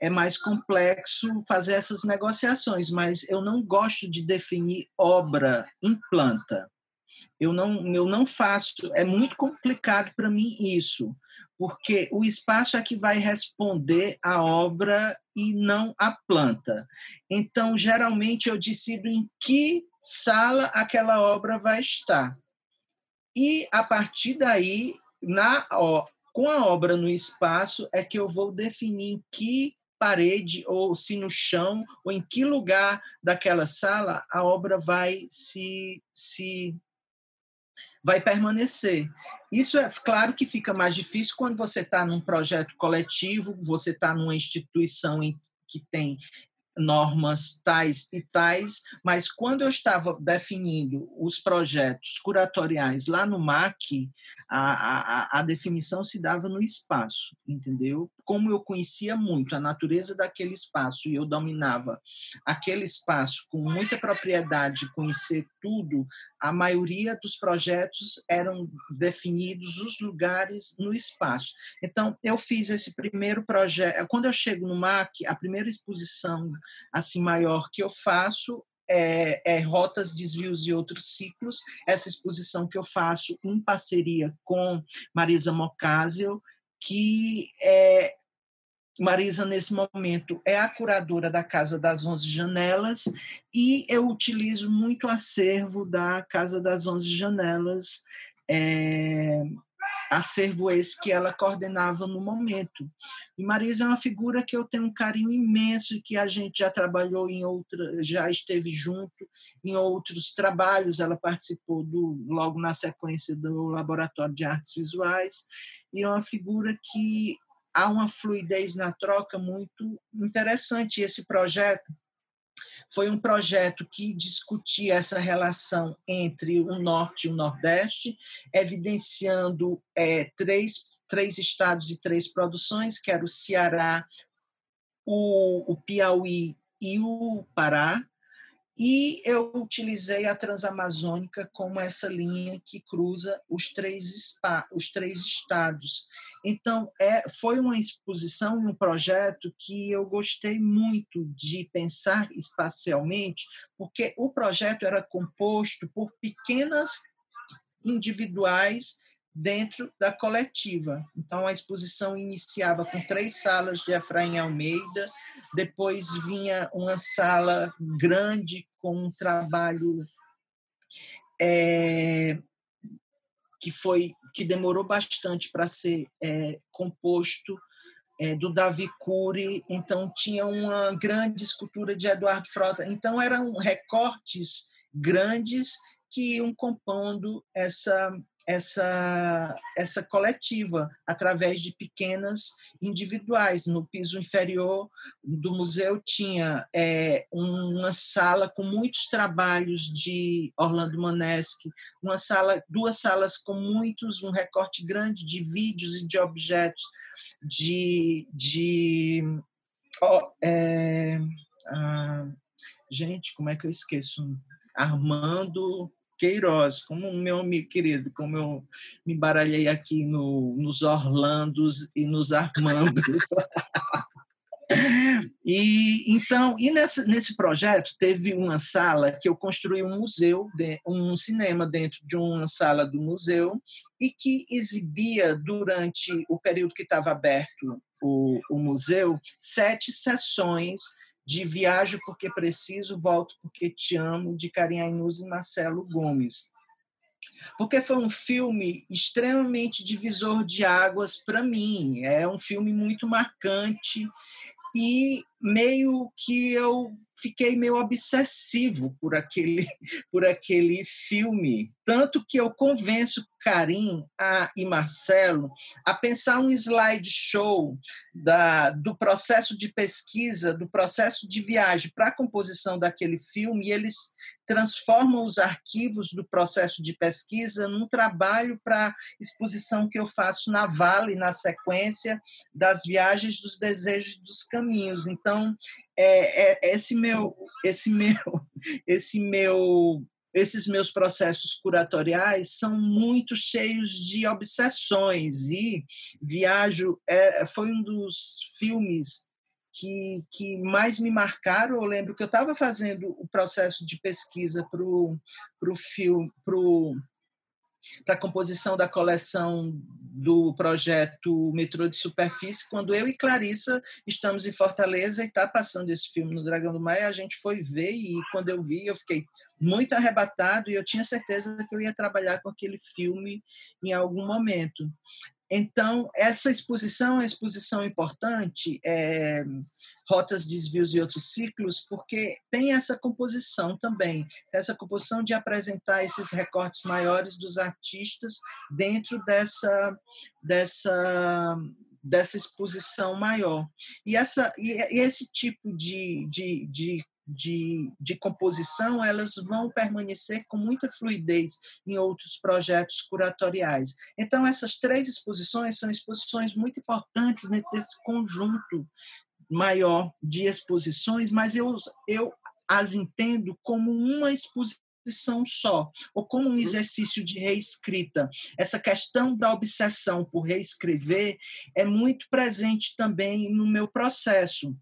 é mais complexo fazer essas negociações, mas eu não gosto de definir obra em planta. Eu não, eu não faço, é muito complicado para mim isso porque o espaço é que vai responder à obra e não à planta. Então, geralmente, eu decido em que sala aquela obra vai estar. E, a partir daí, na, ó, com a obra no espaço, é que eu vou definir em que parede, ou se no chão, ou em que lugar daquela sala a obra vai se, se vai permanecer. Isso é claro que fica mais difícil quando você está num projeto coletivo, você está numa instituição em que tem normas tais e tais, mas quando eu estava definindo os projetos curatoriais lá no MAC, a, a, a definição se dava no espaço, entendeu? Como eu conhecia muito a natureza daquele espaço e eu dominava aquele espaço com muita propriedade, conhecer tudo, a maioria dos projetos eram definidos os lugares no espaço. Então, eu fiz esse primeiro projeto. Quando eu chego no MAC, a primeira exposição assim maior que eu faço é, é, Rotas, Desvios e Outros Ciclos, essa exposição que eu faço em parceria com Marisa Mocasio, que é, Marisa, nesse momento, é a curadora da Casa das Onze Janelas e eu utilizo muito o acervo da Casa das Onze Janelas, é, acervo esse que ela coordenava no momento. E Marisa é uma figura que eu tenho um carinho imenso e que a gente já trabalhou em outra, já esteve junto em outros trabalhos. Ela participou do logo na sequência do Laboratório de Artes Visuais e é uma figura que há uma fluidez na troca muito interessante. Esse projeto foi um projeto que discutia essa relação entre o Norte e o Nordeste, evidenciando é, três, três estados e três produções, que era o Ceará, o, o Piauí e o Pará, e eu utilizei a Transamazônica como essa linha que cruza os três, os três estados. Então, é, foi uma exposição, um projeto que eu gostei muito de pensar espacialmente, porque o projeto era composto por pequenas individuais dentro da coletiva. Então, a exposição iniciava com três salas de Efraim Almeida, depois vinha uma sala grande com um trabalho é, que foi que demorou bastante para ser é, composto é, do Davi Cury, então tinha uma grande escultura de Eduardo Frota, então eram recortes grandes que iam compondo essa essa, essa coletiva através de pequenas individuais. No piso inferior do museu tinha é, uma sala com muitos trabalhos de Orlando Maneschi, uma sala, duas salas com muitos, um recorte grande de vídeos e de objetos de, de oh, é, ah, gente, como é que eu esqueço? Armando Queiroz, como meu amigo querido, como eu me baralhei aqui no, nos Orlandos e nos Armandos. e então, e nesse, nesse projeto teve uma sala que eu construí um museu, um cinema dentro de uma sala do museu e que exibia durante o período que estava aberto o, o museu sete sessões de Viajo Porque Preciso, Volto Porque Te Amo, de Karim Ainuz e Marcelo Gomes. Porque foi um filme extremamente divisor de águas para mim. É um filme muito marcante e meio que eu fiquei meio obsessivo por aquele, por aquele filme. Tanto que eu convenço Karim a, e Marcelo a pensar um slideshow da, do processo de pesquisa, do processo de viagem para a composição daquele filme, e eles transformam os arquivos do processo de pesquisa num trabalho para exposição que eu faço na Vale, na sequência das viagens dos desejos dos caminhos. Então, é, é, esse meu, esse meu, esse meu, esses meus processos curatoriais são muito cheios de obsessões e Viajo é, foi um dos filmes que, que mais me marcaram. Eu lembro que eu estava fazendo o processo de pesquisa para o filme, pro, para a composição da coleção do projeto Metrô de Superfície, quando eu e Clarissa estamos em Fortaleza e está passando esse filme no Dragão do Mar, a gente foi ver e quando eu vi eu fiquei muito arrebatado e eu tinha certeza que eu ia trabalhar com aquele filme em algum momento. Então, essa exposição é uma exposição importante, é, Rotas, Desvios e Outros Ciclos, porque tem essa composição também, essa composição de apresentar esses recortes maiores dos artistas dentro dessa, dessa, dessa exposição maior. E, essa, e esse tipo de, de, de de, de composição, elas vão permanecer com muita fluidez em outros projetos curatoriais. Então, essas três exposições são exposições muito importantes nesse conjunto maior de exposições, mas eu, eu as entendo como uma exposição só, ou como um exercício de reescrita. Essa questão da obsessão por reescrever é muito presente também no meu processo.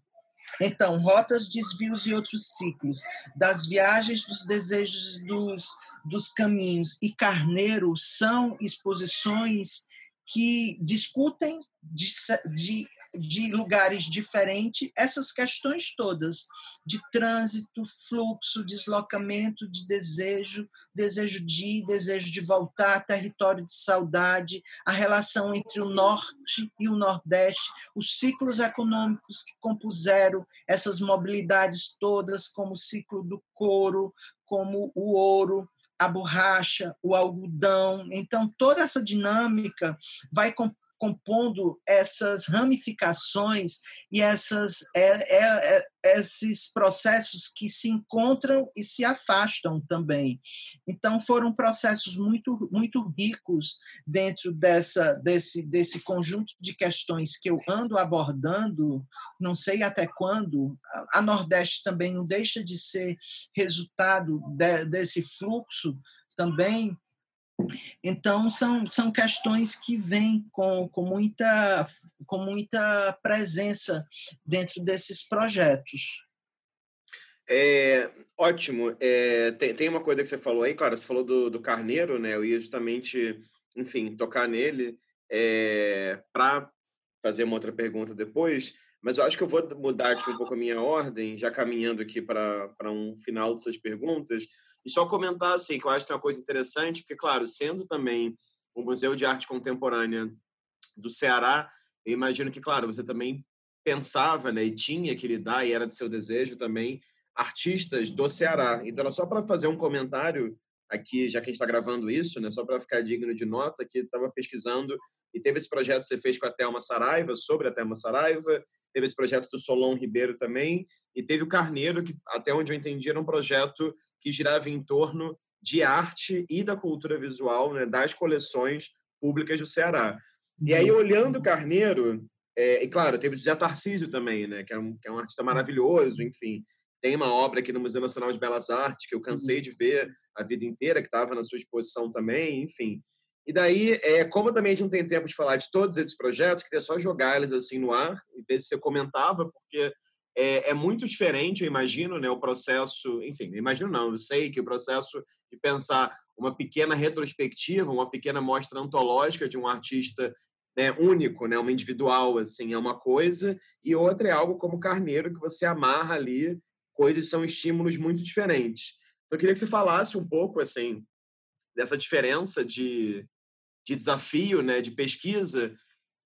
Então, rotas, desvios e outros ciclos, das viagens, dos desejos, dos, dos caminhos. E Carneiro são exposições que discutem de, de, de, lugares diferentes essas questões todas de trânsito, fluxo, deslocamento, de desejo, desejo de ir, desejo de voltar, território de saudade, a relação entre o norte e o nordeste, os ciclos econômicos que compuseram essas mobilidades todas, como o ciclo do couro, como o ouro, a borracha, o algodão. Então, toda essa dinâmica vai compondo essas ramificações e essas, é, é, é, esses processos que se encontram e se afastam também. Então, foram processos muito, muito ricos dentro dessa, desse, desse conjunto de questões que eu ando abordando, não sei até quando. A Nordeste também não deixa de ser resultado de, desse fluxo também então, são, são questões que vêm com, com, muita, com muita presença dentro desses projetos. É, ótimo. É, tem, tem uma coisa que você falou aí, claro, você falou do, do Carneiro, né? Eu ia justamente, enfim, tocar nele é, para fazer uma outra pergunta depois, mas eu acho que eu vou mudar aqui um pouco a minha ordem, já caminhando aqui para um final dessas perguntas, e só comentar, assim, que eu acho que é uma coisa interessante, porque, claro, sendo também o Museu de Arte Contemporânea do Ceará, eu imagino que, claro, você também pensava, né, e tinha que lidar, e era de seu desejo também, artistas do Ceará. Então, era só para fazer um comentário aqui, já que a gente está gravando isso, né, só para ficar digno de nota, que estava pesquisando e teve esse projeto que você fez com a Thelma Saraiva, sobre a Thelma Saraiva, teve esse projeto do Solon Ribeiro também, e teve o Carneiro, que até onde eu entendi era um projeto que girava em torno de arte e da cultura visual, né, das coleções públicas do Ceará. E aí, olhando o Carneiro, é, e claro, teve o José Tarcísio também, né, que é, um, que é um artista maravilhoso, enfim. Tem uma obra aqui no Museu Nacional de Belas Artes que eu cansei de ver a vida inteira, que estava na sua exposição também, enfim. E daí, é, como também a gente não tem tempo de falar de todos esses projetos, queria só jogar eles assim no ar e ver se você comentava, porque é, é, muito diferente, eu imagino, né, o processo, enfim, imagino não, eu sei que o processo de pensar uma pequena retrospectiva, uma pequena mostra antológica de um artista né, único, né, uma individual, assim, é uma coisa, e outra é algo como Carneiro, que você amarra ali, coisas são estímulos muito diferentes. Então, eu queria que você falasse um pouco, assim, dessa diferença de, de desafio, né, de pesquisa,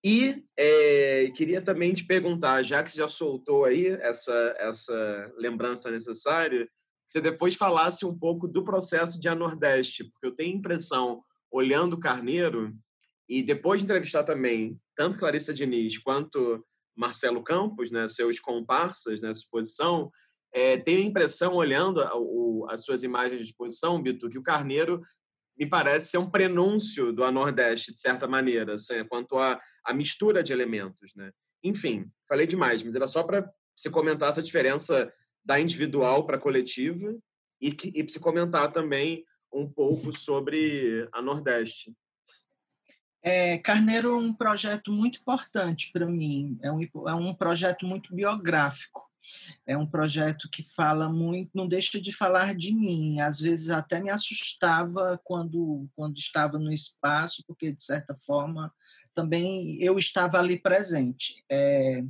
e é, queria também te perguntar, já que você já soltou aí essa, essa lembrança necessária, você depois falasse um pouco do processo de A Nordeste, porque eu tenho a impressão, olhando o Carneiro, e depois de entrevistar também tanto Clarissa Diniz quanto Marcelo Campos, né, seus comparsas nessa exposição, é, tenho a impressão, olhando a, o, as suas imagens de exposição, Bito, que o Carneiro me parece ser um prenúncio do A Nordeste, de certa maneira, assim, quanto a a mistura de elementos, né? Enfim, falei demais, mas era só para você comentar essa diferença da individual para a coletiva e, que, e se comentar também um pouco sobre a Nordeste. É, Carneiro é um projeto muito importante para mim, é um, é um projeto muito biográfico. É um projeto que fala muito, não deixa de falar de mim. Às vezes até me assustava quando, quando estava no espaço, porque de certa forma também eu estava ali presente. É,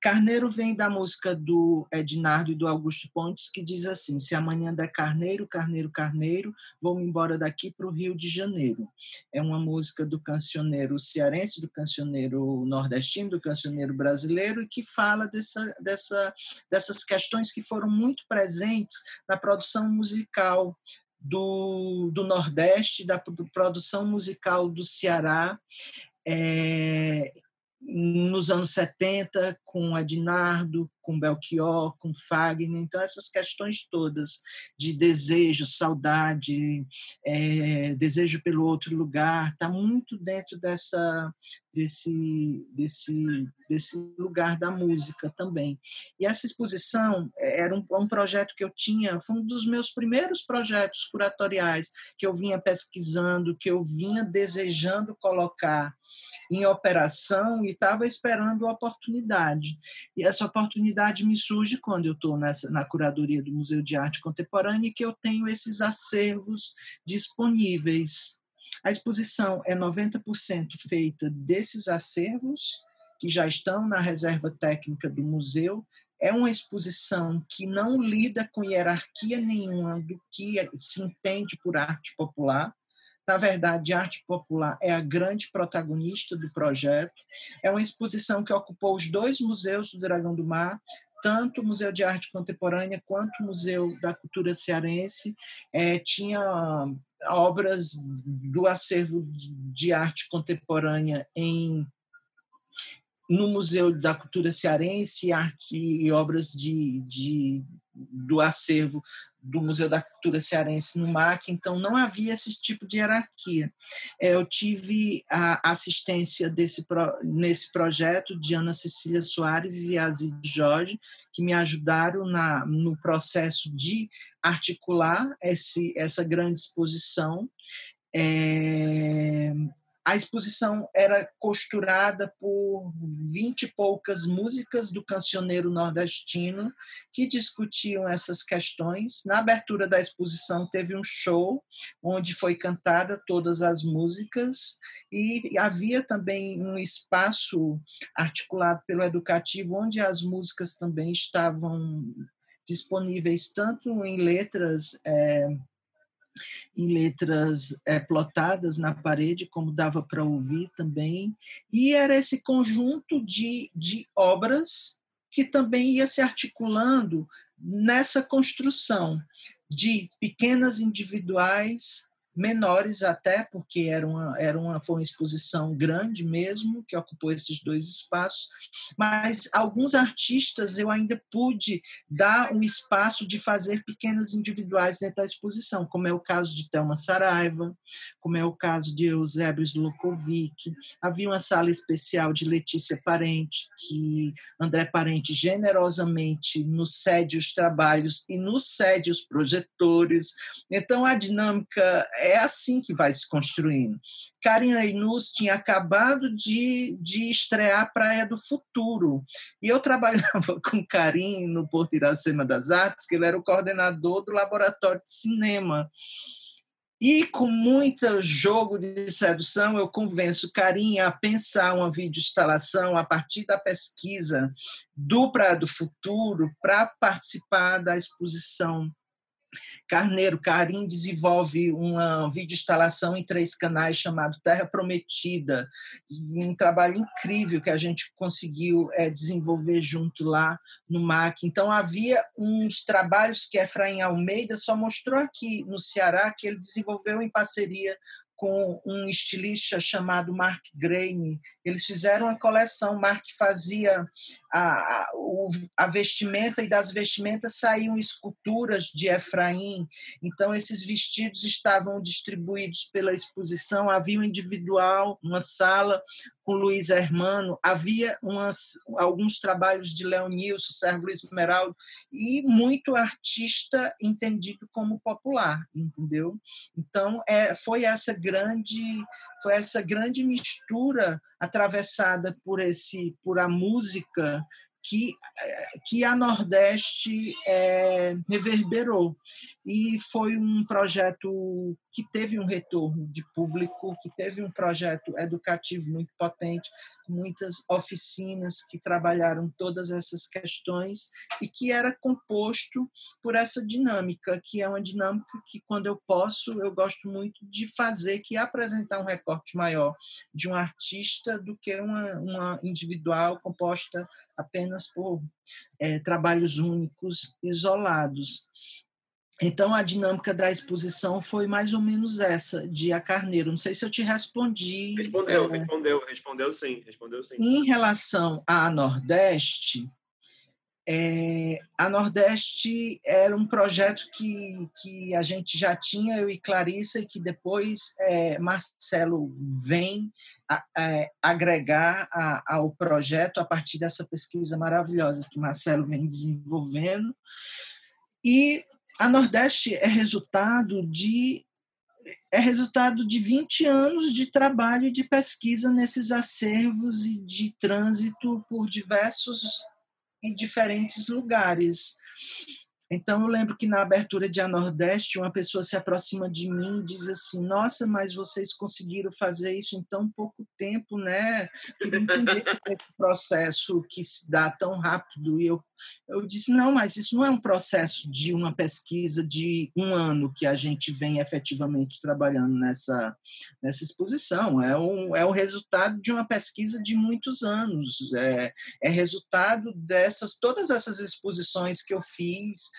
Carneiro vem da música do Ednardo e do Augusto Pontes, que diz assim: Se amanhã der carneiro, carneiro, carneiro, vou-me embora daqui para o Rio de Janeiro. É uma música do cancioneiro cearense, do cancioneiro nordestino, do cancioneiro brasileiro, e que fala dessa, dessa, dessas questões que foram muito presentes na produção musical do, do Nordeste, da produção musical do Ceará, é, nos anos 70, com Adinardo, com Belchior, com Fagner. Então, essas questões todas de desejo, saudade, é, desejo pelo outro lugar, está muito dentro dessa, desse, desse, desse lugar da música também. E essa exposição era um, um projeto que eu tinha, foi um dos meus primeiros projetos curatoriais que eu vinha pesquisando, que eu vinha desejando colocar em operação e estava esperando a oportunidade. E essa oportunidade me surge quando eu estou na curadoria do Museu de Arte Contemporânea e que eu tenho esses acervos disponíveis A exposição é 90% feita desses acervos que já estão na reserva técnica do museu. É uma exposição que não lida com hierarquia nenhuma do que se entende por arte popular. Na verdade, a arte popular é a grande protagonista do projeto. É uma exposição que ocupou os dois museus do Dragão do Mar, tanto o Museu de Arte Contemporânea quanto o Museu da Cultura Cearense. É, tinha obras do acervo de arte contemporânea em no Museu da Cultura Cearense arte e obras de, de, do acervo do Museu da Cultura Cearense no MAC, então não havia esse tipo de hierarquia. É, eu tive a assistência desse nesse projeto de Ana Cecília Soares e Azid Jorge, que me ajudaram na, no processo de articular esse, essa grande exposição. É, a exposição era costurada por vinte e poucas músicas do cancioneiro nordestino que discutiam essas questões. Na abertura da exposição teve um show onde foi cantada todas as músicas e havia também um espaço articulado pelo educativo onde as músicas também estavam disponíveis tanto em letras é, em letras é, plotadas na parede, como dava para ouvir também. E era esse conjunto de, de obras que também ia se articulando nessa construção de pequenas individuais menores até, porque era uma, era uma, foi uma exposição grande mesmo, que ocupou esses dois espaços, mas alguns artistas eu ainda pude dar um espaço de fazer pequenas individuais dentro da exposição, como é o caso de Thelma Saraiva, como é o caso de Eusébio Slukovic, havia uma sala especial de Letícia Parente, que André Parente generosamente nos cede os trabalhos e nos cede os projetores, então a dinâmica é assim que vai se construindo. Karim Ainus tinha acabado de, de estrear Praia do Futuro, e eu trabalhava com Karim no Porto Iracema das Artes, que ele era o coordenador do laboratório de cinema. E com muito jogo de sedução, eu convenço Karim a pensar uma videoinstalação a partir da pesquisa do Praia do Futuro para participar da exposição Carneiro Carim desenvolve uma videoinstalação em três canais chamado Terra Prometida, um trabalho incrível que a gente conseguiu é, desenvolver junto lá no MAC. Então, havia uns trabalhos que Efraim Almeida só mostrou aqui no Ceará, que ele desenvolveu em parceria com um estilista chamado Mark Grain. Eles fizeram uma coleção. Mark fazia a, a, vestimenta e das vestimentas saíam esculturas de Efraim. Então, esses vestidos estavam distribuídos pela exposição. Havia um individual, uma sala com Luiz Hermano, havia umas, alguns trabalhos de Leonilson, Servo Luiz Esmeraldo, e muito artista entendido como popular, entendeu? Então, é, foi essa grande foi essa grande mistura atravessada por esse por a música que, que a Nordeste é, reverberou. E foi um projeto que teve um retorno de público, que teve um projeto educativo muito potente, muitas oficinas que trabalharam todas essas questões e que era composto por essa dinâmica, que é uma dinâmica que, quando eu posso, eu gosto muito de fazer, que é apresentar um recorte maior de um artista do que uma, uma individual composta apenas por é, trabalhos únicos, isolados. Então, a dinâmica da exposição foi mais ou menos essa, de A Carneiro. Não sei se eu te respondi. Respondeu, é... respondeu, respondeu sim, respondeu sim. Em relação à Nordeste, é, a Nordeste era um projeto que, que a gente já tinha, eu e Clarissa, e que depois é, Marcelo vem a, a, é, agregar a, ao projeto a partir dessa pesquisa maravilhosa que Marcelo vem desenvolvendo. E a Nordeste é resultado de é resultado de 20 anos de trabalho e de pesquisa nesses acervos e de trânsito por diversos e diferentes lugares. Então, eu lembro que na abertura de A Nordeste, uma pessoa se aproxima de mim e diz assim: Nossa, mas vocês conseguiram fazer isso em tão pouco tempo, né? Queria entender é esse processo que se dá tão rápido. E eu, eu disse: Não, mas isso não é um processo de uma pesquisa de um ano que a gente vem efetivamente trabalhando nessa, nessa exposição. É, um, é o resultado de uma pesquisa de muitos anos. É, é resultado dessas todas essas exposições que eu fiz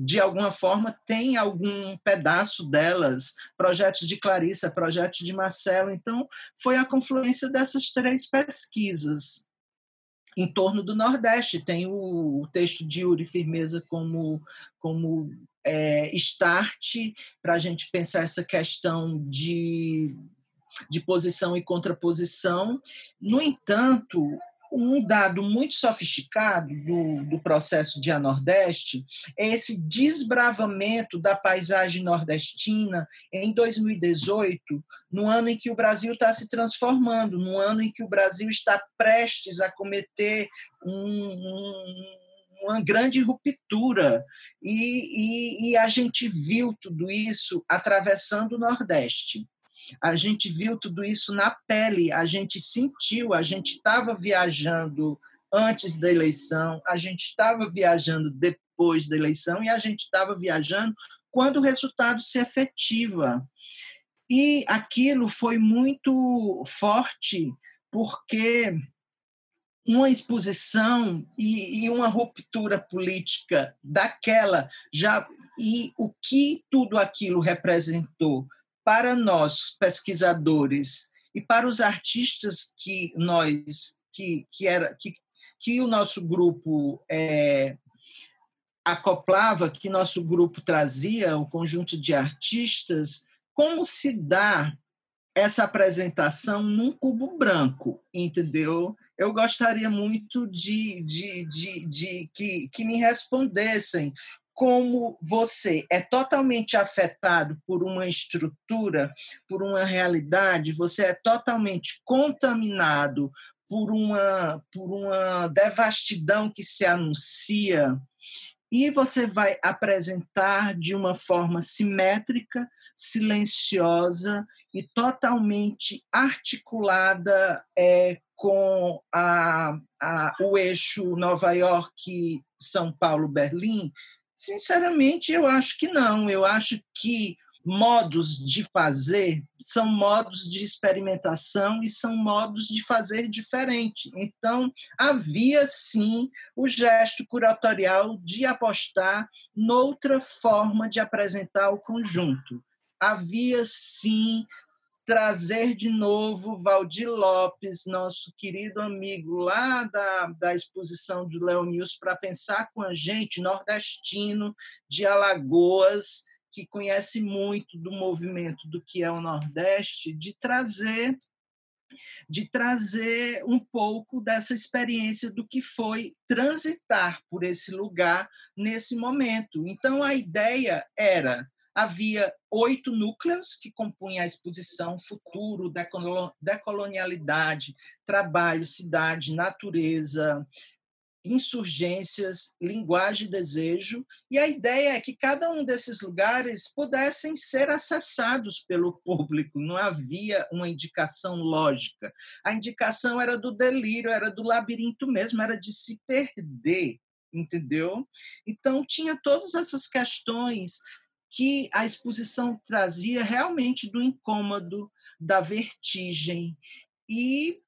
de alguma forma, tem algum pedaço delas, projetos de Clarissa, projetos de Marcelo. Então, foi a confluência dessas três pesquisas em torno do Nordeste. Tem o, texto de Yuri Firmeza como, como é, start para a gente pensar essa questão de, de posição e contraposição. No entanto, um dado muito sofisticado do, do processo de Nordeste é esse desbravamento da paisagem nordestina em 2018, no ano em que o Brasil está se transformando, no ano em que o Brasil está prestes a cometer um, um uma grande ruptura. E, e, e, a gente viu tudo isso atravessando o Nordeste a gente viu tudo isso na pele, a gente sentiu, a gente estava viajando antes da eleição, a gente estava viajando depois da eleição e a gente estava viajando quando o resultado se efetiva. E aquilo foi muito forte, porque uma exposição e, e, uma ruptura política daquela já e o que tudo aquilo representou para nós pesquisadores e para os artistas que nós que que era que, que o nosso grupo é, acoplava, que nosso grupo trazia, o conjunto de artistas, como se dá essa apresentação num cubo branco, entendeu? Eu gostaria muito de, de, de, de que, que me respondessem como você é totalmente afetado por uma estrutura, por uma realidade, você é totalmente contaminado por uma, por uma devastidão que se anuncia, e você vai apresentar de uma forma simétrica, silenciosa e totalmente articulada é, com a, a, o eixo Nova York, São Paulo, Berlim, Sinceramente, eu acho que não. Eu acho que modos de fazer são modos de experimentação e são modos de fazer diferente. Então, havia sim o gesto curatorial de apostar noutra forma de apresentar o conjunto. Havia sim trazer de novo Valdir Lopes, nosso querido amigo lá da, da exposição do Léo News, para pensar com a gente, nordestino de Alagoas, que conhece muito do movimento do que é o Nordeste, de trazer de trazer um pouco dessa experiência do que foi transitar por esse lugar nesse momento. Então a ideia era havia oito núcleos que compunham a exposição Futuro, Decolonialidade, Trabalho, Cidade, Natureza, Insurgências, Linguagem e Desejo. E a ideia é que cada um desses lugares pudessem ser acessados pelo público, não havia uma indicação lógica. A indicação era do delírio, era do labirinto mesmo, era de se perder entendeu? Então tinha todas essas questões que a exposição trazia realmente do incômodo, da vertigem. E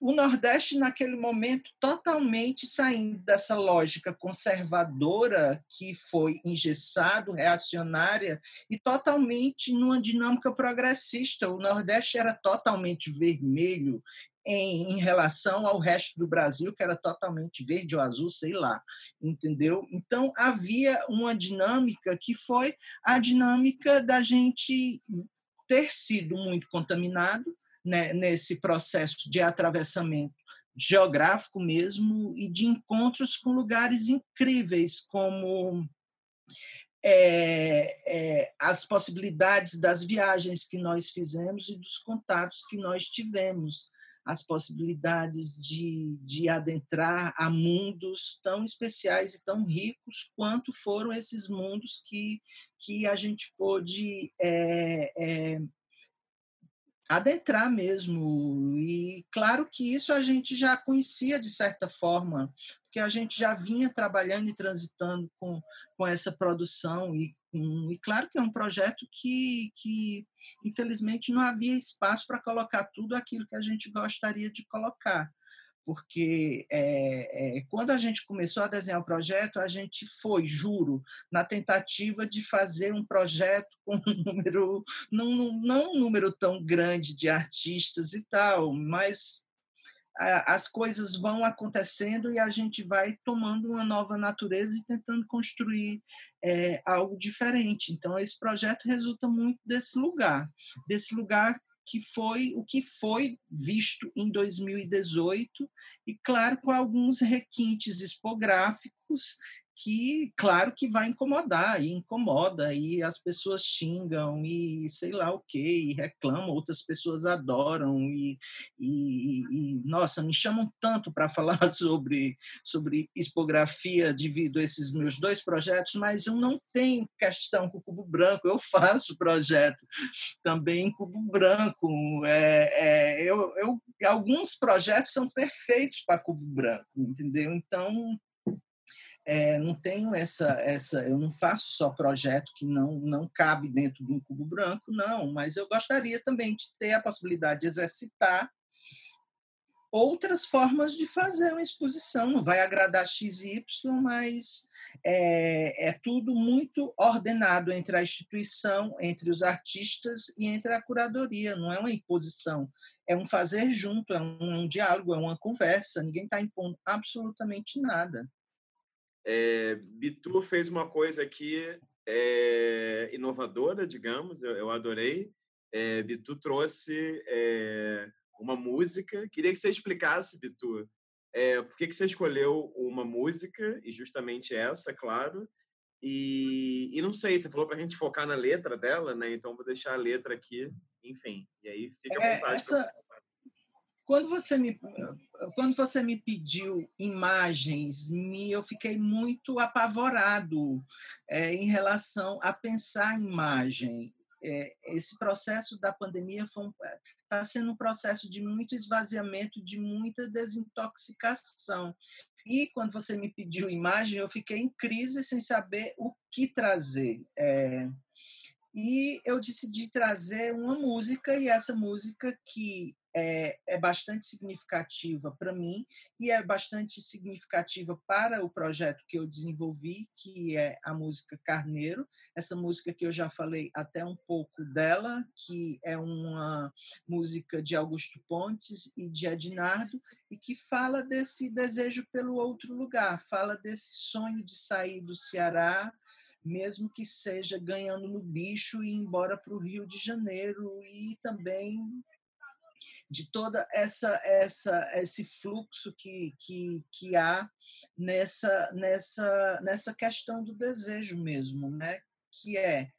o Nordeste, naquele momento, totalmente saindo dessa lógica conservadora que foi engessado, reacionária, e totalmente numa dinâmica progressista. O Nordeste era totalmente vermelho em, em, relação ao resto do Brasil, que era totalmente verde ou azul, sei lá, entendeu? Então, havia uma dinâmica que foi a dinâmica da gente ter sido muito contaminado né, nesse processo de atravessamento geográfico mesmo e de encontros com lugares incríveis como é, é, as possibilidades das viagens que nós fizemos e dos contatos que nós tivemos as possibilidades de, de adentrar a mundos tão especiais e tão ricos quanto foram esses mundos que, que a gente pôde é, é, adentrar mesmo. E claro que isso a gente já conhecia de certa forma, porque a gente já vinha trabalhando e transitando com, com essa produção. E, e claro que é um projeto que, que, infelizmente, não havia espaço para colocar tudo aquilo que a gente gostaria de colocar porque é, é, quando a gente começou a desenhar o projeto, a gente foi, juro, na tentativa de fazer um projeto com um número, não, não um número tão grande de artistas e tal, mas as coisas vão acontecendo e a gente vai tomando uma nova natureza e tentando construir é, algo diferente. Então, esse projeto resulta muito desse lugar, desse lugar que foi o que foi visto em 2018 e claro com alguns requintes expográficos que, claro, que vai incomodar, e incomoda, e as pessoas xingam, e sei lá o quê, e reclamam, outras pessoas adoram, e, e, e nossa, me chamam tanto para falar sobre, sobre expografia devido a esses meus dois projetos, mas eu não tenho questão com o cubo branco, eu faço projeto também em cubo branco. É, é, eu, eu, alguns projetos são perfeitos para cubo branco, entendeu? Então, é, não tenho essa, essa, eu não faço só projeto que não, não cabe dentro de um cubo branco, não, mas eu gostaria também de ter a possibilidade de exercitar outras formas de fazer uma exposição. Não vai agradar X e Y, mas é, é tudo muito ordenado entre a instituição, entre os artistas e entre a curadoria. Não é uma imposição, é um fazer junto, é um, um diálogo, é uma conversa. Ninguém está impondo absolutamente nada. É, Bitu fez uma coisa aqui é, inovadora, digamos, eu, eu adorei. É, Bitu trouxe é, uma música. Queria que você explicasse, Bitu, é, por que, que você escolheu uma música, e justamente essa, claro. E, e não sei, você falou para a gente focar na letra dela, né? Então vou deixar a letra aqui, enfim. E aí fica à é, vontade. Essa, quando você me quando você me pediu imagens, me, eu fiquei muito apavorado é, em relação a pensar em imagem. É, esse processo da pandemia está um, tá sendo um processo de muito esvaziamento, de muita desintoxicação. E quando você me pediu imagem, eu fiquei em crise sem saber o que trazer. É, e eu decidi trazer uma música, e essa música que é, é bastante significativa para mim e é bastante significativa para o projeto que eu desenvolvi, que é a música Carneiro. Essa música que eu já falei até um pouco dela, que é uma música de Augusto Pontes e de Adinardo, e que fala desse desejo pelo outro lugar, fala desse sonho de sair do Ceará mesmo que seja ganhando no bicho e ir embora para o Rio de Janeiro e também de toda essa essa esse fluxo que que, que há nessa nessa nessa questão do desejo mesmo, né? Que é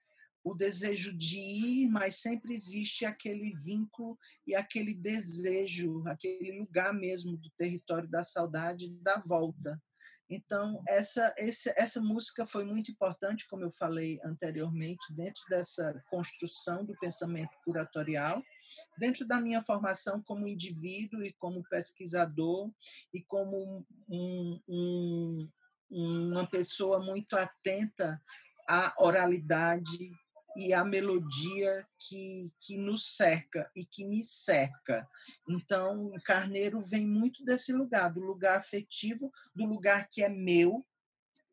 o desejo de ir, mas sempre existe aquele vínculo e aquele desejo, aquele lugar mesmo do território da saudade da volta. Então, essa, essa, essa música foi muito importante, como eu falei anteriormente, dentro dessa construção do pensamento curatorial, dentro da minha formação como indivíduo e como pesquisador e como um, um, uma pessoa muito atenta à oralidade e à melodia que, que nos cerca e que me cerca. Então, o Carneiro vem muito desse lugar, do lugar afetivo, do lugar que é meu,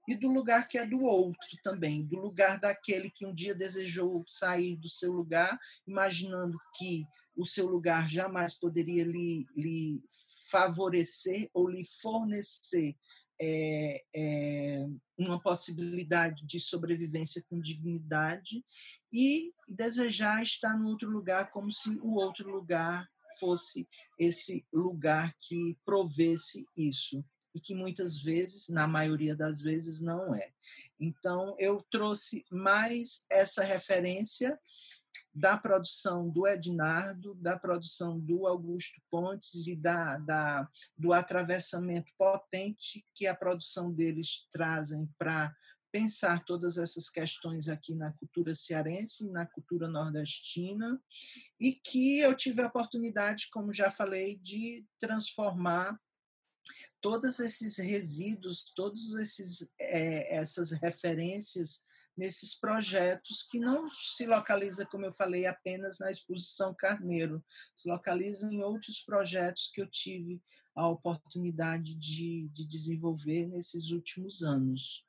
e do lugar que é do outro também, do lugar daquele que um dia desejou sair do seu lugar, imaginando que o seu lugar jamais poderia lhe, lhe favorecer ou lhe fornecer é, é, uma possibilidade de sobrevivência com dignidade e desejar estar no outro lugar como se o outro lugar fosse esse lugar que provesse isso e que muitas vezes, na maioria das vezes, não é. Então, eu trouxe mais essa referência da produção do Ednardo, da produção do Augusto Pontes e da, da, do atravessamento potente que a produção deles trazem para pensar todas essas questões aqui na cultura cearense, na cultura nordestina, e que eu tive a oportunidade, como já falei, de transformar todos esses resíduos, todas é, essas referências nesses projetos que não se localiza, como eu falei, apenas na exposição Carneiro, se localiza em outros projetos que eu tive a oportunidade de, de desenvolver nesses últimos anos.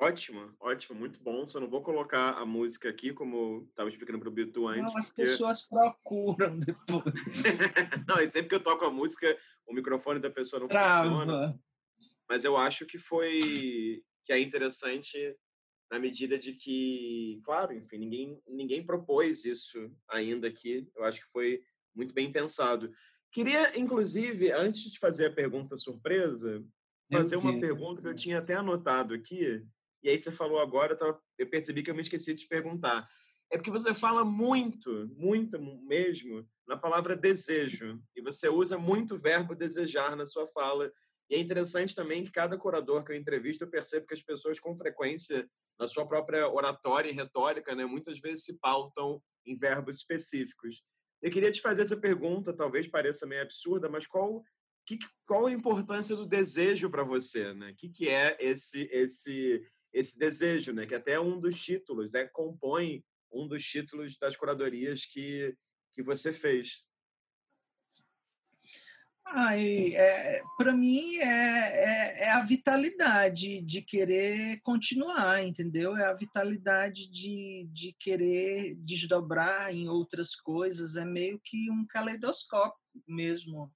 Ótimo, ótimo, muito bom. Só não vou colocar a música aqui, como estava explicando para o Bitu antes. Não, as porque... pessoas procuram depois. não, e sempre que eu toco a música, o microfone da pessoa não Trava. funciona. Mas eu acho que foi que é interessante na medida de que, claro, enfim, ninguém ninguém propôs isso ainda aqui. Eu acho que foi muito bem pensado. Queria, inclusive, antes de fazer a pergunta surpresa, fazer uma pergunta que eu tinha até anotado aqui, e aí você falou agora, eu percebi que eu me esqueci de te perguntar. É porque você fala muito, muito mesmo, na palavra desejo. E você usa muito o verbo desejar na sua fala. E é interessante também que cada curador que eu entrevisto, eu percebo que as pessoas, com frequência, na sua própria oratória e retórica, né, muitas vezes se pautam em verbos específicos. Eu queria te fazer essa pergunta, talvez pareça meio absurda, mas qual, que, qual a importância do desejo para você? Né? O que, que é esse, esse esse desejo, né? Que até é um dos títulos, né? Compõe um dos títulos das curadorias que, que você fez. Ai, é, para mim é, é, é, a vitalidade de querer continuar, entendeu? É a vitalidade de, de querer desdobrar em outras coisas, é meio que um caleidoscópio mesmo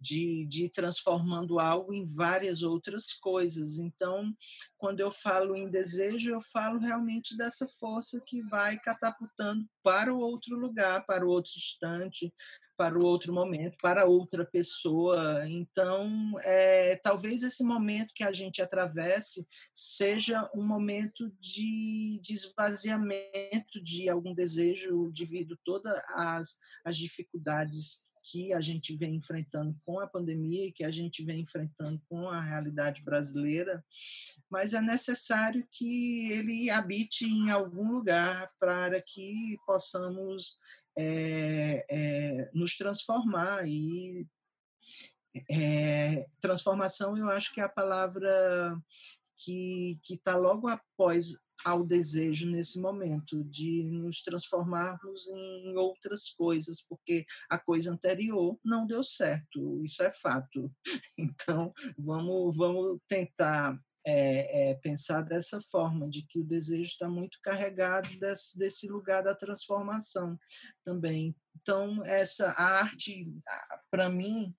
de, de ir transformando algo em várias outras coisas. Então, quando eu falo em desejo, eu falo realmente dessa força que vai catapultando para o outro lugar, para o outro instante, para o outro momento, para outra pessoa. Então, é, talvez esse momento que a gente atravesse seja um momento de, de esvaziamento de algum desejo devido todas as, as dificuldades que a gente vem enfrentando com a pandemia, que a gente vem enfrentando com a realidade brasileira, mas é necessário que ele habite em algum lugar para que possamos é, é, nos transformar e é, transformação eu acho que é a palavra que está logo após ao desejo nesse momento de nos transformarmos em outras coisas, porque a coisa anterior não deu certo, isso é fato. Então, vamos, vamos tentar é, é, pensar dessa forma, de que o desejo está muito carregado desse, desse lugar da transformação também. Então, essa arte, para mim,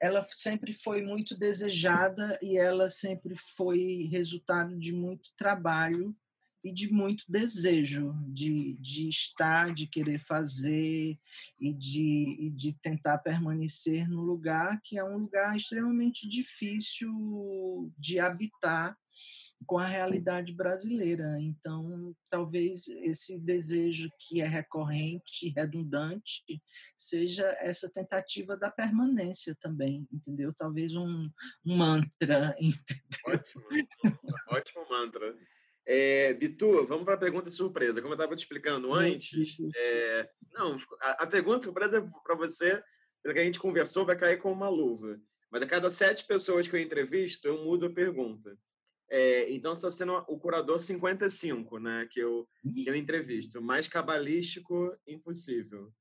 ela sempre foi muito desejada e ela sempre foi resultado de muito trabalho e de muito desejo de, de estar, de querer fazer e de, e de tentar permanecer no lugar que é um lugar extremamente difícil de habitar com a realidade brasileira. Então, talvez esse desejo que é recorrente, redundante, seja essa tentativa da permanência também, entendeu? Talvez um, um mantra. Ótimo, ótimo mantra. É, Bitu, vamos para a pergunta surpresa. Como eu estava te explicando antes, é, não, a, a pergunta surpresa é para você, pelo que a gente conversou, vai cair com uma luva. Mas a cada sete pessoas que eu entrevisto, eu mudo a pergunta. É, então está sendo o curador 55, né? Que eu, que eu entrevisto. Mais cabalístico impossível.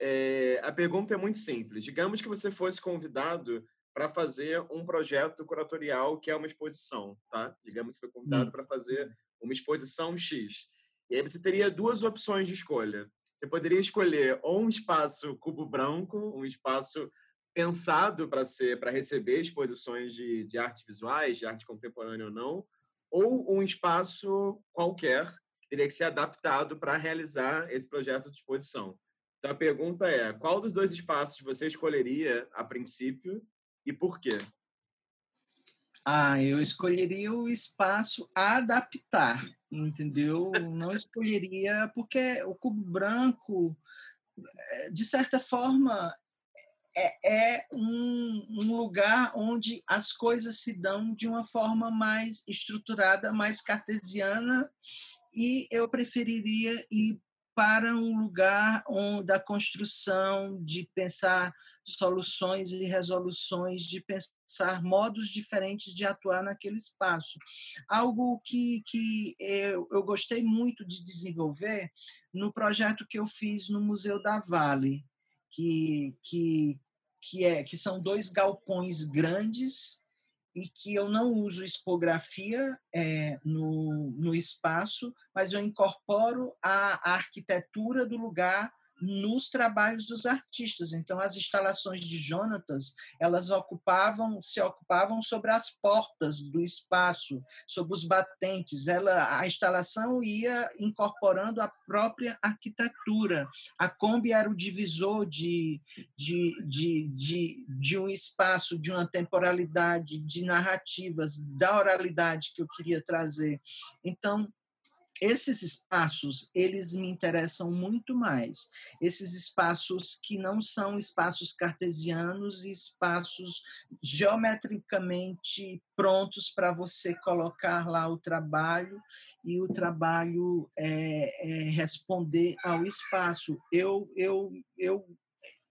É, a pergunta é muito simples. Digamos que você fosse convidado para fazer um projeto curatorial que é uma exposição, tá? Digamos que foi convidado para fazer uma exposição X. E aí você teria duas opções de escolha. Você poderia escolher ou um espaço cubo branco, um espaço pensado para ser para receber exposições de, de artes visuais, de arte contemporânea ou não, ou um espaço qualquer que teria que ser adaptado para realizar esse projeto de exposição. Então a pergunta é: qual dos dois espaços você escolheria a princípio e por quê? Ah, eu escolheria o espaço adaptar, entendeu? Não escolheria, porque o cubo branco, eh, de certa forma, é, é um, um, lugar onde as coisas se dão de uma forma mais estruturada, mais cartesiana, e eu preferiria ir para um lugar onde, da construção, de pensar soluções e resoluções, de pensar modos diferentes de atuar naquele espaço. Algo que, que eu, eu gostei muito de desenvolver no projeto que eu fiz no Museu da Vale, que, que, que, é, que são dois galpões grandes e que eu não uso expografia é, no, no espaço, mas eu incorporo a, a arquitetura do lugar nos trabalhos dos artistas. Então, as instalações de Jonatas, elas ocupavam, se ocupavam sobre as portas do espaço, sobre os batentes. Ela, a instalação ia incorporando a própria arquitetura. A Kombi era o divisor de, de, de, de, de um espaço, de uma temporalidade, de narrativas, da oralidade que eu queria trazer. Então, esses espaços eles me interessam muito mais. Esses espaços que não são espaços cartesianos e espaços geometricamente prontos para você colocar lá o trabalho e o trabalho é, é responder ao espaço. Eu eu eu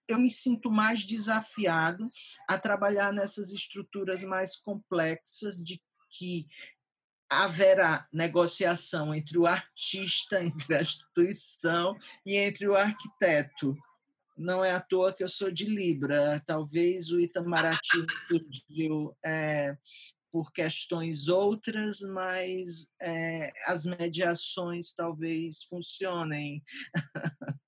eu me sinto mais desafiado a trabalhar nessas estruturas mais complexas de que haverá negociação entre o artista, entre a instituição e entre o arquiteto. Não é à toa que eu sou de Libra. Talvez o Itamaraty surgiu é, por questões outras, mas é, as mediações talvez funcionem.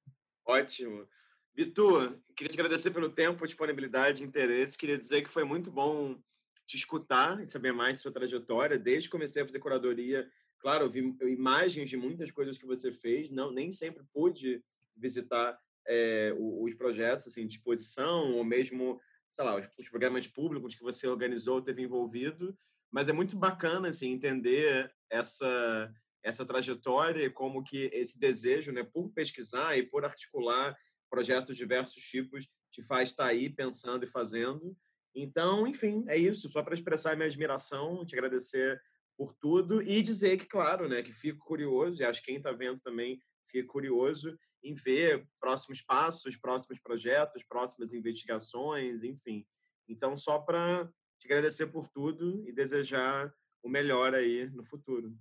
Ótimo. Vitor, queria te agradecer pelo tempo, disponibilidade, interesse. Queria dizer que foi muito bom te escutar e saber mais sua trajetória. Desde que comecei a fazer curadoria, claro, eu vi imagens de muitas coisas que você fez, não nem sempre pude visitar é, os projetos assim de exposição ou mesmo, sei lá, os, programas públicos que você organizou, teve envolvido, mas é muito bacana assim entender essa essa trajetória e como que esse desejo, né, por pesquisar e por articular projetos de diversos tipos te faz estar aí pensando e fazendo. Então, enfim, é isso. Só para expressar minha admiração, te agradecer por tudo e dizer que, claro, né, que fico curioso, e acho que quem está vendo também fica curioso em ver próximos passos, próximos projetos, próximas investigações, enfim. Então, só para te agradecer por tudo e desejar o melhor aí no futuro.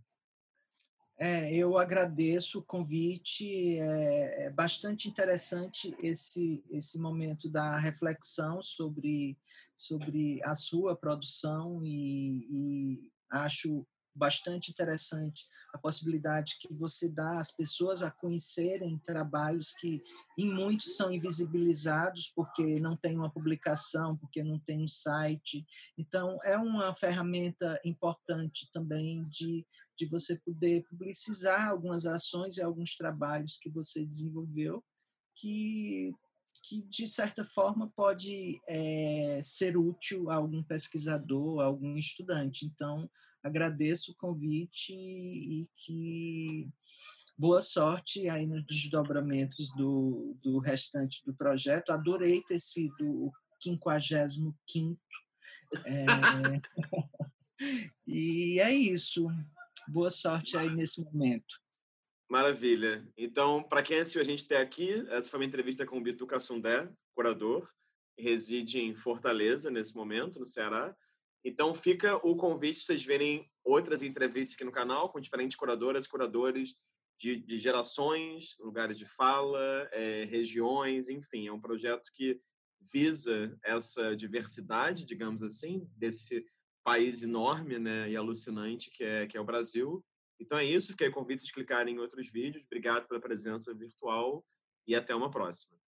É, eu agradeço o convite. É, é, bastante interessante esse esse momento da reflexão sobre sobre a sua produção e, e acho bastante interessante a possibilidade que você dá às pessoas a conhecerem trabalhos que em muitos são invisibilizados porque não tem uma publicação, porque não tem um site. Então é uma ferramenta importante também de de você poder publicizar algumas ações e alguns trabalhos que você desenvolveu que que de certa forma pode é, ser útil a algum pesquisador, a algum estudante. Então, agradeço o convite e que boa sorte aí nos desdobramentos do, do restante do projeto. Adorei ter sido o 55 é... e é isso. Boa sorte aí nesse momento. Maravilha. Então, para quem assistiu a gente até aqui, essa foi uma entrevista com o Bitu Cassundé, curador, reside em Fortaleza nesse momento, no Ceará. Então, fica o convite para vocês verem outras entrevistas aqui no canal com diferentes curadoras, curadores de, de gerações, lugares de fala, é, regiões, enfim. É um projeto que visa essa diversidade, digamos assim, desse país enorme né, e alucinante que é, que é o Brasil. Então é isso, fiquei convite a clicarem em outros vídeos. Obrigado pela presença virtual e até uma próxima.